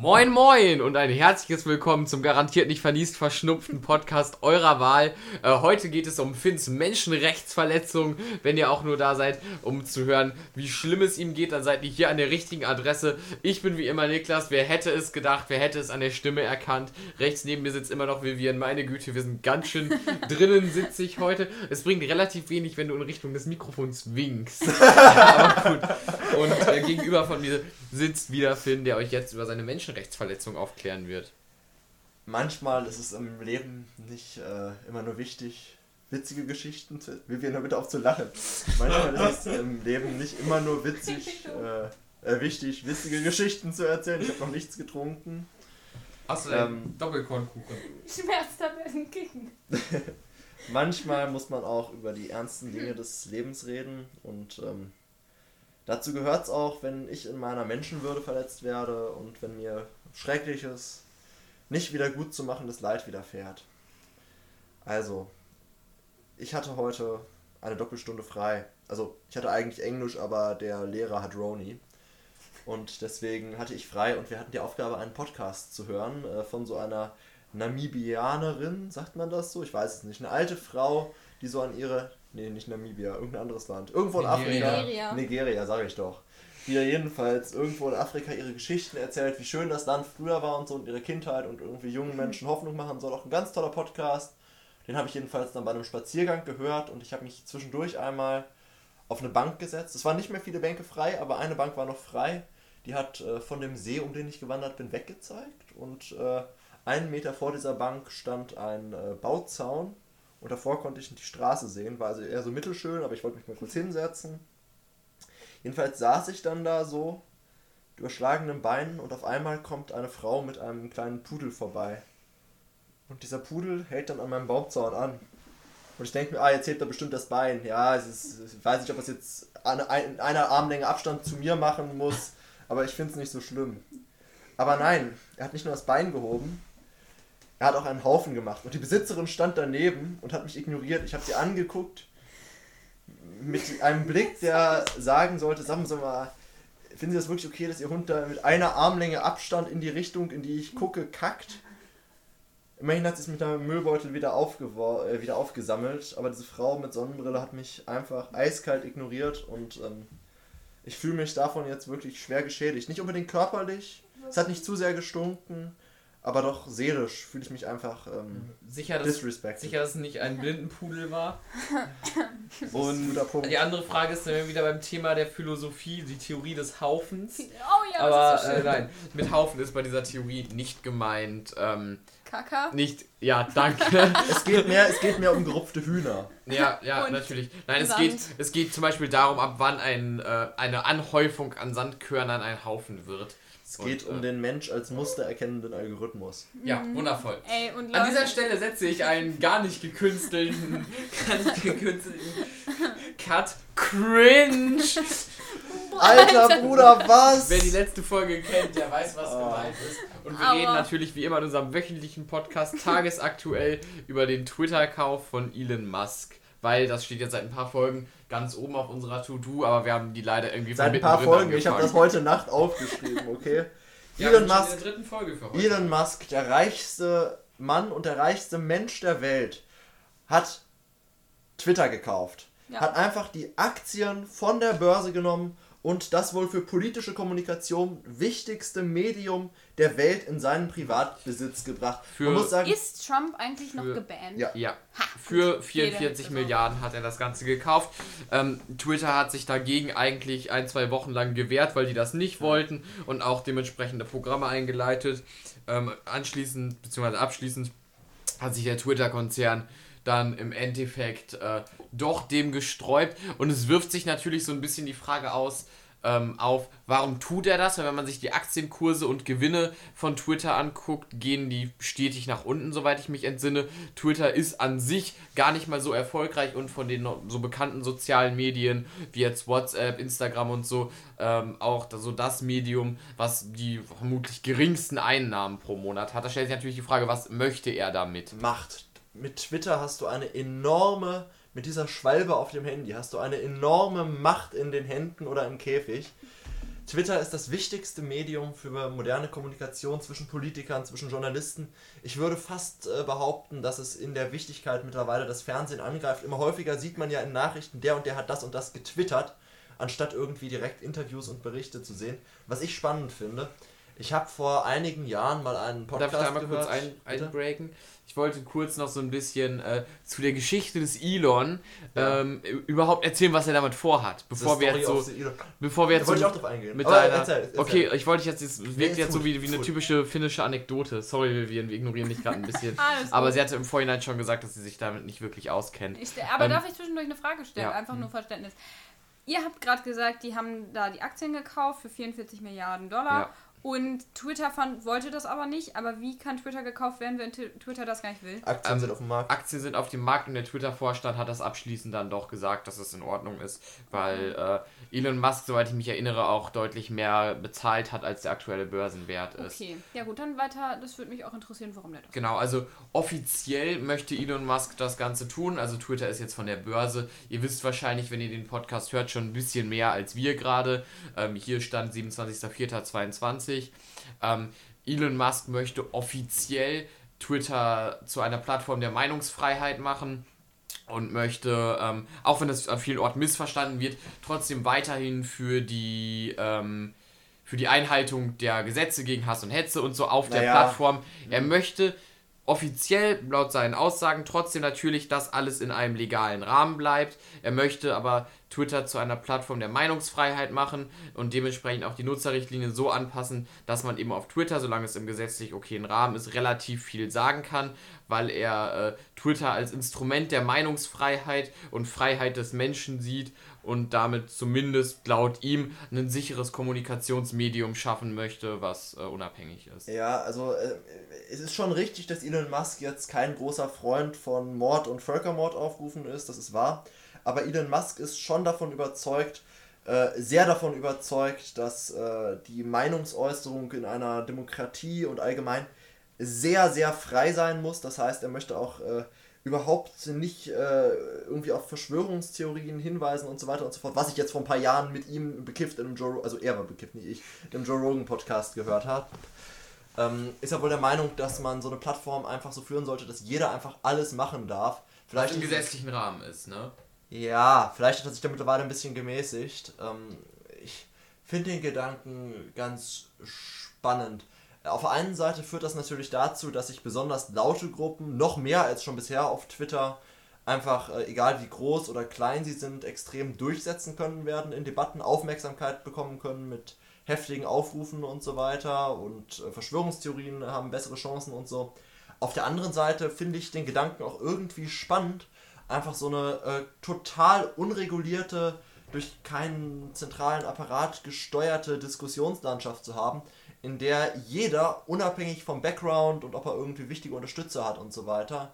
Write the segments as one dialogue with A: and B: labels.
A: Moin Moin und ein herzliches Willkommen zum garantiert nicht verniest verschnupften Podcast eurer Wahl. Äh, heute geht es um Finns Menschenrechtsverletzung. Wenn ihr auch nur da seid, um zu hören, wie schlimm es ihm geht, dann seid ihr hier an der richtigen Adresse. Ich bin wie immer Niklas. Wer hätte es gedacht? Wer hätte es an der Stimme erkannt? Rechts neben mir sitzt immer noch Vivian. Meine Güte, wir sind ganz schön drinnen sitze ich heute. Es bringt relativ wenig, wenn du in Richtung des Mikrofons winkst. Aber gut. Und äh, gegenüber von mir sitzt wieder Finn, der euch jetzt über seine Menschenrechtsverletzung aufklären wird.
B: Manchmal ist es im Leben nicht äh, immer nur wichtig, witzige Geschichten zu. Wir werden bitte auf zu lachen. Manchmal ist es im Leben nicht immer nur witzig, äh, äh, wichtig, witzige Geschichten zu erzählen. Ich habe noch nichts getrunken.
A: Hast du ähm, Doppelkornkuchen?
C: Schmerztabletten kicken.
B: Manchmal muss man auch über die ernsten Dinge des Lebens reden und ähm, Dazu gehört es auch, wenn ich in meiner Menschenwürde verletzt werde und wenn mir schreckliches, nicht wieder gut zu machendes Leid widerfährt. Also, ich hatte heute eine Doppelstunde frei. Also, ich hatte eigentlich Englisch, aber der Lehrer hat Roni. Und deswegen hatte ich frei und wir hatten die Aufgabe, einen Podcast zu hören äh, von so einer Namibianerin, sagt man das so? Ich weiß es nicht. Eine alte Frau, die so an ihre Nee, nicht Namibia, irgendein anderes Land. Irgendwo in Nigeria. Afrika. Nigeria, Nigeria sage ich doch. Die ja jedenfalls irgendwo in Afrika ihre Geschichten erzählt, wie schön das Land früher war und so und ihre Kindheit und irgendwie jungen Menschen Hoffnung machen soll. Auch ein ganz toller Podcast. Den habe ich jedenfalls dann bei einem Spaziergang gehört und ich habe mich zwischendurch einmal auf eine Bank gesetzt. Es waren nicht mehr viele Bänke frei, aber eine Bank war noch frei. Die hat äh, von dem See, um den ich gewandert bin, weggezeigt. Und äh, einen Meter vor dieser Bank stand ein äh, Bauzaun und davor konnte ich die Straße sehen, war also eher so mittelschön, aber ich wollte mich mal kurz hinsetzen. Jedenfalls saß ich dann da so, überschlagenen Beinen, und auf einmal kommt eine Frau mit einem kleinen Pudel vorbei. Und dieser Pudel hält dann an meinem Baumzaun an. Und ich denke mir, ah, jetzt hebt er bestimmt das Bein. Ja, es ist, ich weiß nicht, ob es jetzt an einer Armlänge Abstand zu mir machen muss, aber ich finde es nicht so schlimm. Aber nein, er hat nicht nur das Bein gehoben, er hat auch einen Haufen gemacht. Und die Besitzerin stand daneben und hat mich ignoriert. Ich habe sie angeguckt mit einem Blick, der sagen sollte, sagen Sie mal, finden Sie das wirklich okay, dass Ihr Hund da mit einer Armlänge Abstand in die Richtung, in die ich gucke, kackt? Immerhin hat sie es mit einem Müllbeutel wieder, äh, wieder aufgesammelt, aber diese Frau mit Sonnenbrille hat mich einfach eiskalt ignoriert und ähm, ich fühle mich davon jetzt wirklich schwer geschädigt. Nicht unbedingt körperlich, es hat nicht zu sehr gestunken, aber doch seelisch fühle ich mich einfach ähm,
A: sicher, dass, sicher, dass es nicht ein Blindenpudel war. Und die andere Frage ist dann wieder beim Thema der Philosophie, die Theorie des Haufens. Oh ja, aber so äh, nein, mit Haufen ist bei dieser Theorie nicht gemeint. Ähm,
C: Kaka?
A: Nicht, ja, danke.
B: es, geht mehr, es geht mehr um gerupfte Hühner.
A: Ja, ja, Und natürlich. Nein, es geht, es geht zum Beispiel darum, ab wann ein, äh, eine Anhäufung an Sandkörnern ein Haufen wird.
B: Es geht und, um äh, den Mensch als mustererkennenden Algorithmus.
A: Ja, mhm. wundervoll. Ey, An dieser Stelle setze ich einen gar nicht gekünstelten, gar nicht gekünstelten Cut. Cringe!
B: Alter Bruder, was?
A: Wer die letzte Folge kennt, der weiß, was oh. gemeint ist. Und wir Aber reden natürlich wie immer in unserem wöchentlichen Podcast tagesaktuell über den Twitter-Kauf von Elon Musk weil das steht jetzt seit ein paar Folgen ganz oben auf unserer To-Do, aber wir haben die leider irgendwie
B: Seit ein paar Folgen, ich habe das heute Nacht aufgeschrieben, okay? ja, Elon Musk, Elon Musk, der reichste Mann und der reichste Mensch der Welt, hat Twitter gekauft. Ja. Hat einfach die Aktien von der Börse genommen und das wohl für politische Kommunikation wichtigste Medium der Welt in seinen Privatbesitz gebracht.
C: Für sagen, ist Trump eigentlich noch gebannt?
A: Ja. ja. Ha, für 44 Milliarden hat er das Ganze gekauft. Ähm, Twitter hat sich dagegen eigentlich ein, zwei Wochen lang gewehrt, weil die das nicht wollten und auch dementsprechende Programme eingeleitet. Ähm, anschließend, beziehungsweise abschließend, hat sich der Twitter-Konzern dann im Endeffekt äh, doch dem gesträubt. Und es wirft sich natürlich so ein bisschen die Frage aus, ähm, auf, warum tut er das? Weil wenn man sich die Aktienkurse und Gewinne von Twitter anguckt, gehen die stetig nach unten, soweit ich mich entsinne. Twitter ist an sich gar nicht mal so erfolgreich und von den so bekannten sozialen Medien wie jetzt WhatsApp, Instagram und so ähm, auch so das Medium, was die vermutlich geringsten Einnahmen pro Monat hat. Da stellt sich natürlich die Frage, was möchte er damit?
B: Macht. Mit Twitter hast du eine enorme mit dieser Schwalbe auf dem Handy hast du eine enorme Macht in den Händen oder im Käfig. Twitter ist das wichtigste Medium für moderne Kommunikation zwischen Politikern, zwischen Journalisten. Ich würde fast äh, behaupten, dass es in der Wichtigkeit mittlerweile das Fernsehen angreift. Immer häufiger sieht man ja in Nachrichten, der und der hat das und das getwittert, anstatt irgendwie direkt Interviews und Berichte zu sehen. Was ich spannend finde. Ich habe vor einigen Jahren mal einen Podcast
A: Darf ich da mal
B: gehört.
A: kurz ein, einbreaken? Ich wollte kurz noch so ein bisschen äh, zu der Geschichte des Elon
B: Ja.
A: ähm, überhaupt erzählen, was er damit vorhat, bevor
B: The
A: wir jetzt so,
B: of the Elon.
A: bevor wir
B: Da
A: jetzt
B: wollte
A: so
B: ich auch drauf eingehen.
A: mit
B: Aber
A: deiner,
B: erzähl, erzähl.
A: okay, ich wollte jetzt, es wirkt
B: ist
A: jetzt so wie, wie eine
B: gut.
A: typische finnische Anekdote. Sorry, Vivian, wir ignorieren dich gerade ein bisschen.
C: Alles
A: Aber
C: gut.
A: sie hatte im Vorhinein schon gesagt, dass sie sich damit nicht wirklich auskennt.
C: Ich, aber
A: Ähm,
C: darf ich zwischendurch eine Frage stellen?
A: ja.
C: Einfach nur Verständnis. Ihr habt gerade gesagt, die haben da die Aktien gekauft für 44 Milliarden Dollar.
A: Ja.
C: Und Twitter fand, wollte das aber nicht. Aber wie kann Twitter gekauft werden, wenn Twitter das gar nicht will?
B: Aktien
A: Ähm,
B: sind auf dem Markt.
A: Aktien sind auf dem Markt und der Twitter-Vorstand hat das abschließend dann doch gesagt, dass es in Ordnung ist, weil äh, Elon Musk, soweit ich mich erinnere, auch deutlich mehr bezahlt hat, als der aktuelle Börsenwert ist.
C: Okay. Ja gut, dann weiter. Das würde mich auch interessieren, warum der das
A: Genau, also offiziell möchte Elon Musk das Ganze tun. Also Twitter ist jetzt von der Börse. Ihr wisst wahrscheinlich, wenn ihr den Podcast hört, schon ein bisschen mehr als wir gerade. Ähm, hier stand 27.04.22. Ähm, Elon Musk möchte offiziell Twitter zu einer Plattform der Meinungsfreiheit machen und möchte, ähm, auch wenn das an vielen Orten missverstanden wird, trotzdem weiterhin für die ähm, für die Einhaltung der Gesetze gegen Hass und Hetze und so auf der
B: Naja.
A: Plattform. Er möchte offiziell laut seinen Aussagen trotzdem natürlich, dass alles in einem legalen Rahmen bleibt. Er möchte aber Twitter zu einer Plattform der Meinungsfreiheit machen und dementsprechend auch die Nutzerrichtlinien so anpassen, dass man eben auf Twitter, solange es im gesetzlich okayen Rahmen ist, relativ viel sagen kann, weil er äh, Twitter als Instrument der Meinungsfreiheit und Freiheit des Menschen sieht und damit zumindest laut ihm ein sicheres Kommunikationsmedium schaffen möchte, was äh, unabhängig ist.
B: Ja, also äh, es ist schon richtig, dass Elon Musk jetzt kein großer Freund von Mord und Völkermord aufgerufen ist, das ist wahr. Aber Elon Musk ist schon davon überzeugt, äh, sehr davon überzeugt, dass äh, die Meinungsäußerung in einer Demokratie und allgemein sehr, sehr frei sein muss. Das heißt, er möchte auch äh, überhaupt nicht äh, irgendwie auf Verschwörungstheorien hinweisen und so weiter und so fort, was ich jetzt vor ein paar Jahren mit ihm bekifft in einem Joe, also er war bekifft, nicht ich, im Joe Rogan Podcast gehört habe ähm, ist er wohl der Meinung, dass man so eine Plattform einfach so führen sollte, dass jeder einfach alles machen darf.
A: Was
B: Vielleicht
A: im gesetzlichen Rahmen ist, ne?
B: Ja, vielleicht hat er sich da mittlerweile ein bisschen gemäßigt. Ähm, ich finde den Gedanken ganz spannend. Auf der einen Seite führt das natürlich dazu, dass sich besonders laute Gruppen noch mehr als schon bisher auf Twitter einfach, äh, egal wie groß oder klein sie sind, extrem durchsetzen können werden in Debatten, Aufmerksamkeit bekommen können mit heftigen Aufrufen und so weiter und äh, Verschwörungstheorien haben bessere Chancen und so. Auf der anderen Seite finde ich den Gedanken auch irgendwie spannend, einfach so eine äh, total unregulierte, durch keinen zentralen Apparat gesteuerte Diskussionslandschaft zu haben, in der jeder, unabhängig vom Background und ob er irgendwie wichtige Unterstützer hat und so weiter,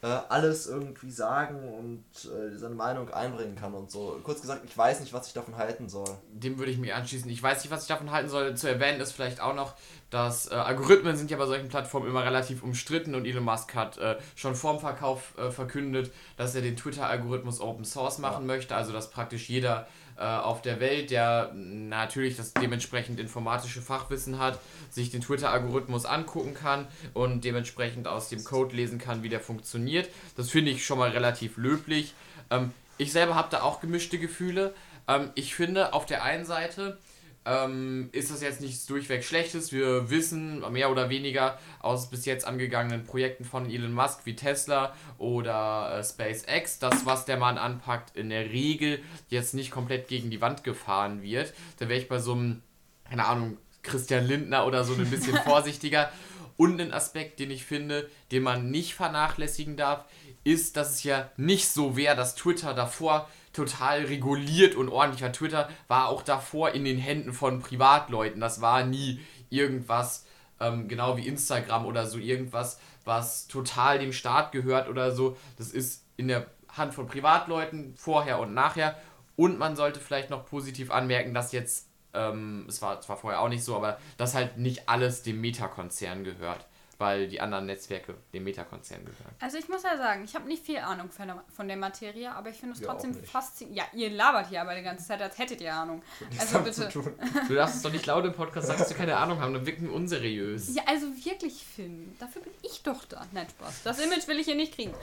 B: äh, alles irgendwie sagen und äh, seine Meinung einbringen kann und so. Kurz gesagt, ich weiß nicht, was ich davon halten soll.
A: Dem würde ich mich anschließen. Ich weiß nicht, was ich davon halten soll. Zu erwähnen ist vielleicht auch noch, dass äh, Algorithmen sind ja bei solchen Plattformen immer relativ umstritten und Elon Musk hat äh, schon vorm Verkauf äh, verkündet, dass er den Twitter-Algorithmus Open Source machen möchte, also dass praktisch jeder äh, auf der Welt, der natürlich das dementsprechend informatische Fachwissen hat, sich den Twitter-Algorithmus angucken kann und dementsprechend aus dem Code lesen kann, wie der funktioniert. Das finde ich schon mal relativ löblich. Ähm, ich selber habe da auch gemischte Gefühle. Ähm, ich finde, auf der einen Seite ähm, ist das jetzt nichts durchweg Schlechtes. Wir wissen mehr oder weniger aus bis jetzt angegangenen Projekten von Elon Musk wie Tesla oder äh, SpaceX, dass was der Mann anpackt, in der Regel jetzt nicht komplett gegen die Wand gefahren wird. Da wäre ich bei so einem, keine Ahnung, Christian Lindner oder so ein bisschen vorsichtiger. Und ein Aspekt, den ich finde, den man nicht vernachlässigen darf, ist, dass es ja nicht so wäre, dass Twitter davor total reguliert und ordentlich war. Twitter war auch davor in den Händen von Privatleuten. Das war nie irgendwas, ähm, genau wie Instagram oder so, irgendwas, was total dem Staat gehört oder so. Das ist in der Hand von Privatleuten vorher und nachher. Und man sollte vielleicht noch positiv anmerken, dass jetzt, ähm, es war zwar vorher auch nicht so, aber dass halt nicht alles dem Meta-Konzern gehört. Weil die anderen Netzwerke dem Meta-Konzern gehören.
C: Also ich muss ja sagen, ich habe nicht viel Ahnung von der, von der Materie, aber ich finde es trotzdem faszinierend. Ja, ihr labert hier aber die ganze Zeit, als hättet ihr Ahnung. Also bitte.
B: zu tun.
A: Du darfst es doch nicht laut im Podcast sagen, dass du keine Ahnung haben, dann wirken wir unseriös.
C: Ja, also wirklich, Finn. Dafür bin ich doch da. Nein, Spaß. Das Image will ich hier nicht kriegen.
B: Du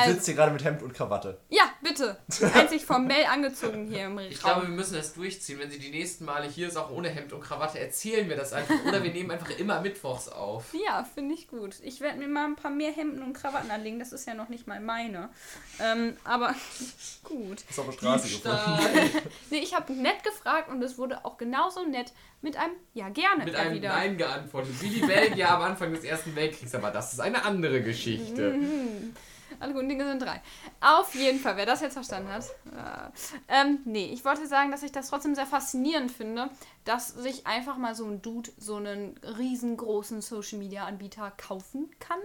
C: Also,
B: sitzt hier gerade mit Hemd und Krawatte.
C: ja, bitte. Einzig formell angezogen hier im Raum.
A: Ich glaube, wir müssen das durchziehen. Wenn sie die nächsten Male hier ist, auch ohne Hemd und Krawatte, erzählen wir das einfach. Oder wir nehmen einfach immer mittwochs auf.
C: Ja, finde ich gut. Ich werde mir mal ein paar mehr Hemden und Krawatten anlegen. Das ist ja noch nicht mal meine. Ähm, aber gut.
B: Ist auf der Straße gefunden.
C: Nee, ich habe nett gefragt und es wurde auch genauso nett mit einem Ja, gerne
A: Mit einem
C: erwidert.
A: Nein geantwortet. Wie die Belgier am Anfang des Ersten Weltkriegs. Aber das ist eine andere Geschichte.
C: Alle guten Dinge sind drei. Auf jeden Fall, wer das jetzt verstanden hat. Äh, ähm, nee, ich wollte sagen, dass ich das trotzdem sehr faszinierend finde, dass sich einfach mal so ein Dude so einen riesengroßen Social Media Anbieter kaufen kann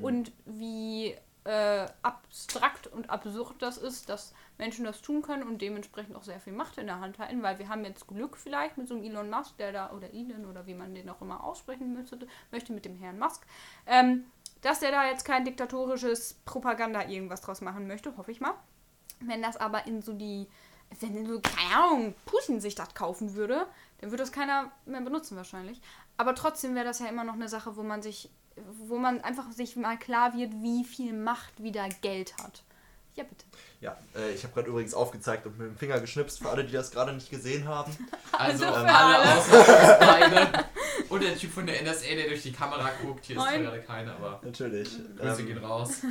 C: und wie äh, abstrakt und absurd das ist, dass Menschen das tun können und dementsprechend auch sehr viel Macht in der Hand halten, weil wir haben jetzt Glück vielleicht mit so einem Elon Musk, der da, oder Elon oder wie man den auch immer aussprechen möchte, möchte mit dem Herrn Musk, ähm, dass der da jetzt kein diktatorisches Propaganda irgendwas draus machen möchte, hoffe ich mal. Wenn das aber in so die, wenn in so, keine Ahnung, Putin sich das kaufen würde, dann würde das keiner mehr benutzen wahrscheinlich. Aber trotzdem wäre das ja immer noch eine Sache, wo man sich, wo man einfach sich mal klar wird, wie viel Macht wieder Geld hat. Ja, bitte.
B: Ja, äh, ich habe gerade übrigens aufgezeigt und mit dem Finger geschnipst für alle, die das gerade nicht gesehen haben.
A: Also
C: Also
A: ähm,
C: für
A: alle
C: alle.
A: außer beide. Und der Typ von der NSA, der durch die Kamera guckt. Hier ist zwar
C: Moin.
A: gerade keiner, aber
B: Natürlich.
A: Grüße
B: Ähm,
A: gehen raus.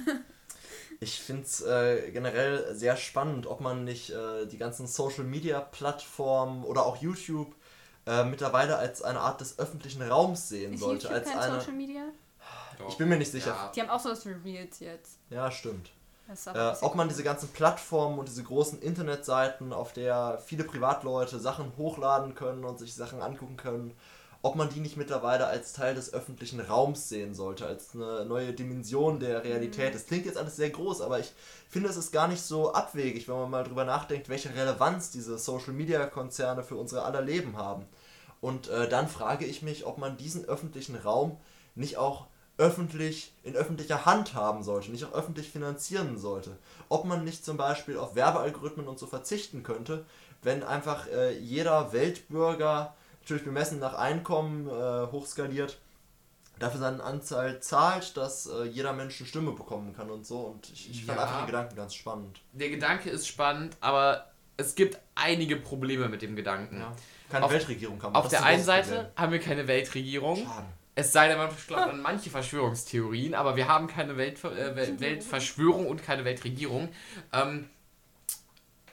B: Ich finde es äh, generell sehr spannend, ob man nicht äh, die ganzen Social Media Plattformen oder auch YouTube äh, mittlerweile als eine Art des öffentlichen Raums sehen
C: Ist
B: sollte.
C: YouTube
B: Als
C: kein
B: eine.
C: Social Media?
B: Ich bin mir nicht sicher.
A: Ja.
C: Die haben auch sowas wie Reels jetzt.
B: Ja, stimmt. Äh, ob man diese ganzen Plattformen und diese großen Internetseiten, auf der viele Privatleute Sachen hochladen können und sich Sachen angucken können, ob man die nicht mittlerweile als Teil des öffentlichen Raums sehen sollte, als eine neue Dimension der Realität. Das klingt jetzt alles sehr groß, aber ich finde, es ist gar nicht so abwegig, wenn man mal drüber nachdenkt, welche Relevanz diese Social-Media-Konzerne für unsere aller Leben haben. Und äh, dann frage ich mich, ob man diesen öffentlichen Raum nicht auch öffentlich in öffentlicher Hand haben sollte, nicht auch öffentlich finanzieren sollte. Ob man nicht zum Beispiel auf Werbealgorithmen und so verzichten könnte, wenn einfach äh, jeder Weltbürger, natürlich bemessen nach Einkommen, äh, hochskaliert, dafür seine Anzahl zahlt, dass äh, jeder Mensch eine Stimme bekommen kann und so. Und ich, ich fand
A: Ja.
B: einfach den Gedanken ganz spannend.
A: Der Gedanke ist spannend, aber es gibt einige Probleme mit dem Gedanken.
B: Keine
A: Auf-
B: Weltregierung kann man.
A: Auf der einen Seite haben wir keine Weltregierung.
B: Schade.
A: Es sei denn, man glaubt an manche Verschwörungstheorien, aber wir haben keine Weltver äh, Wel- Weltverschwörung und keine Weltregierung. Ähm,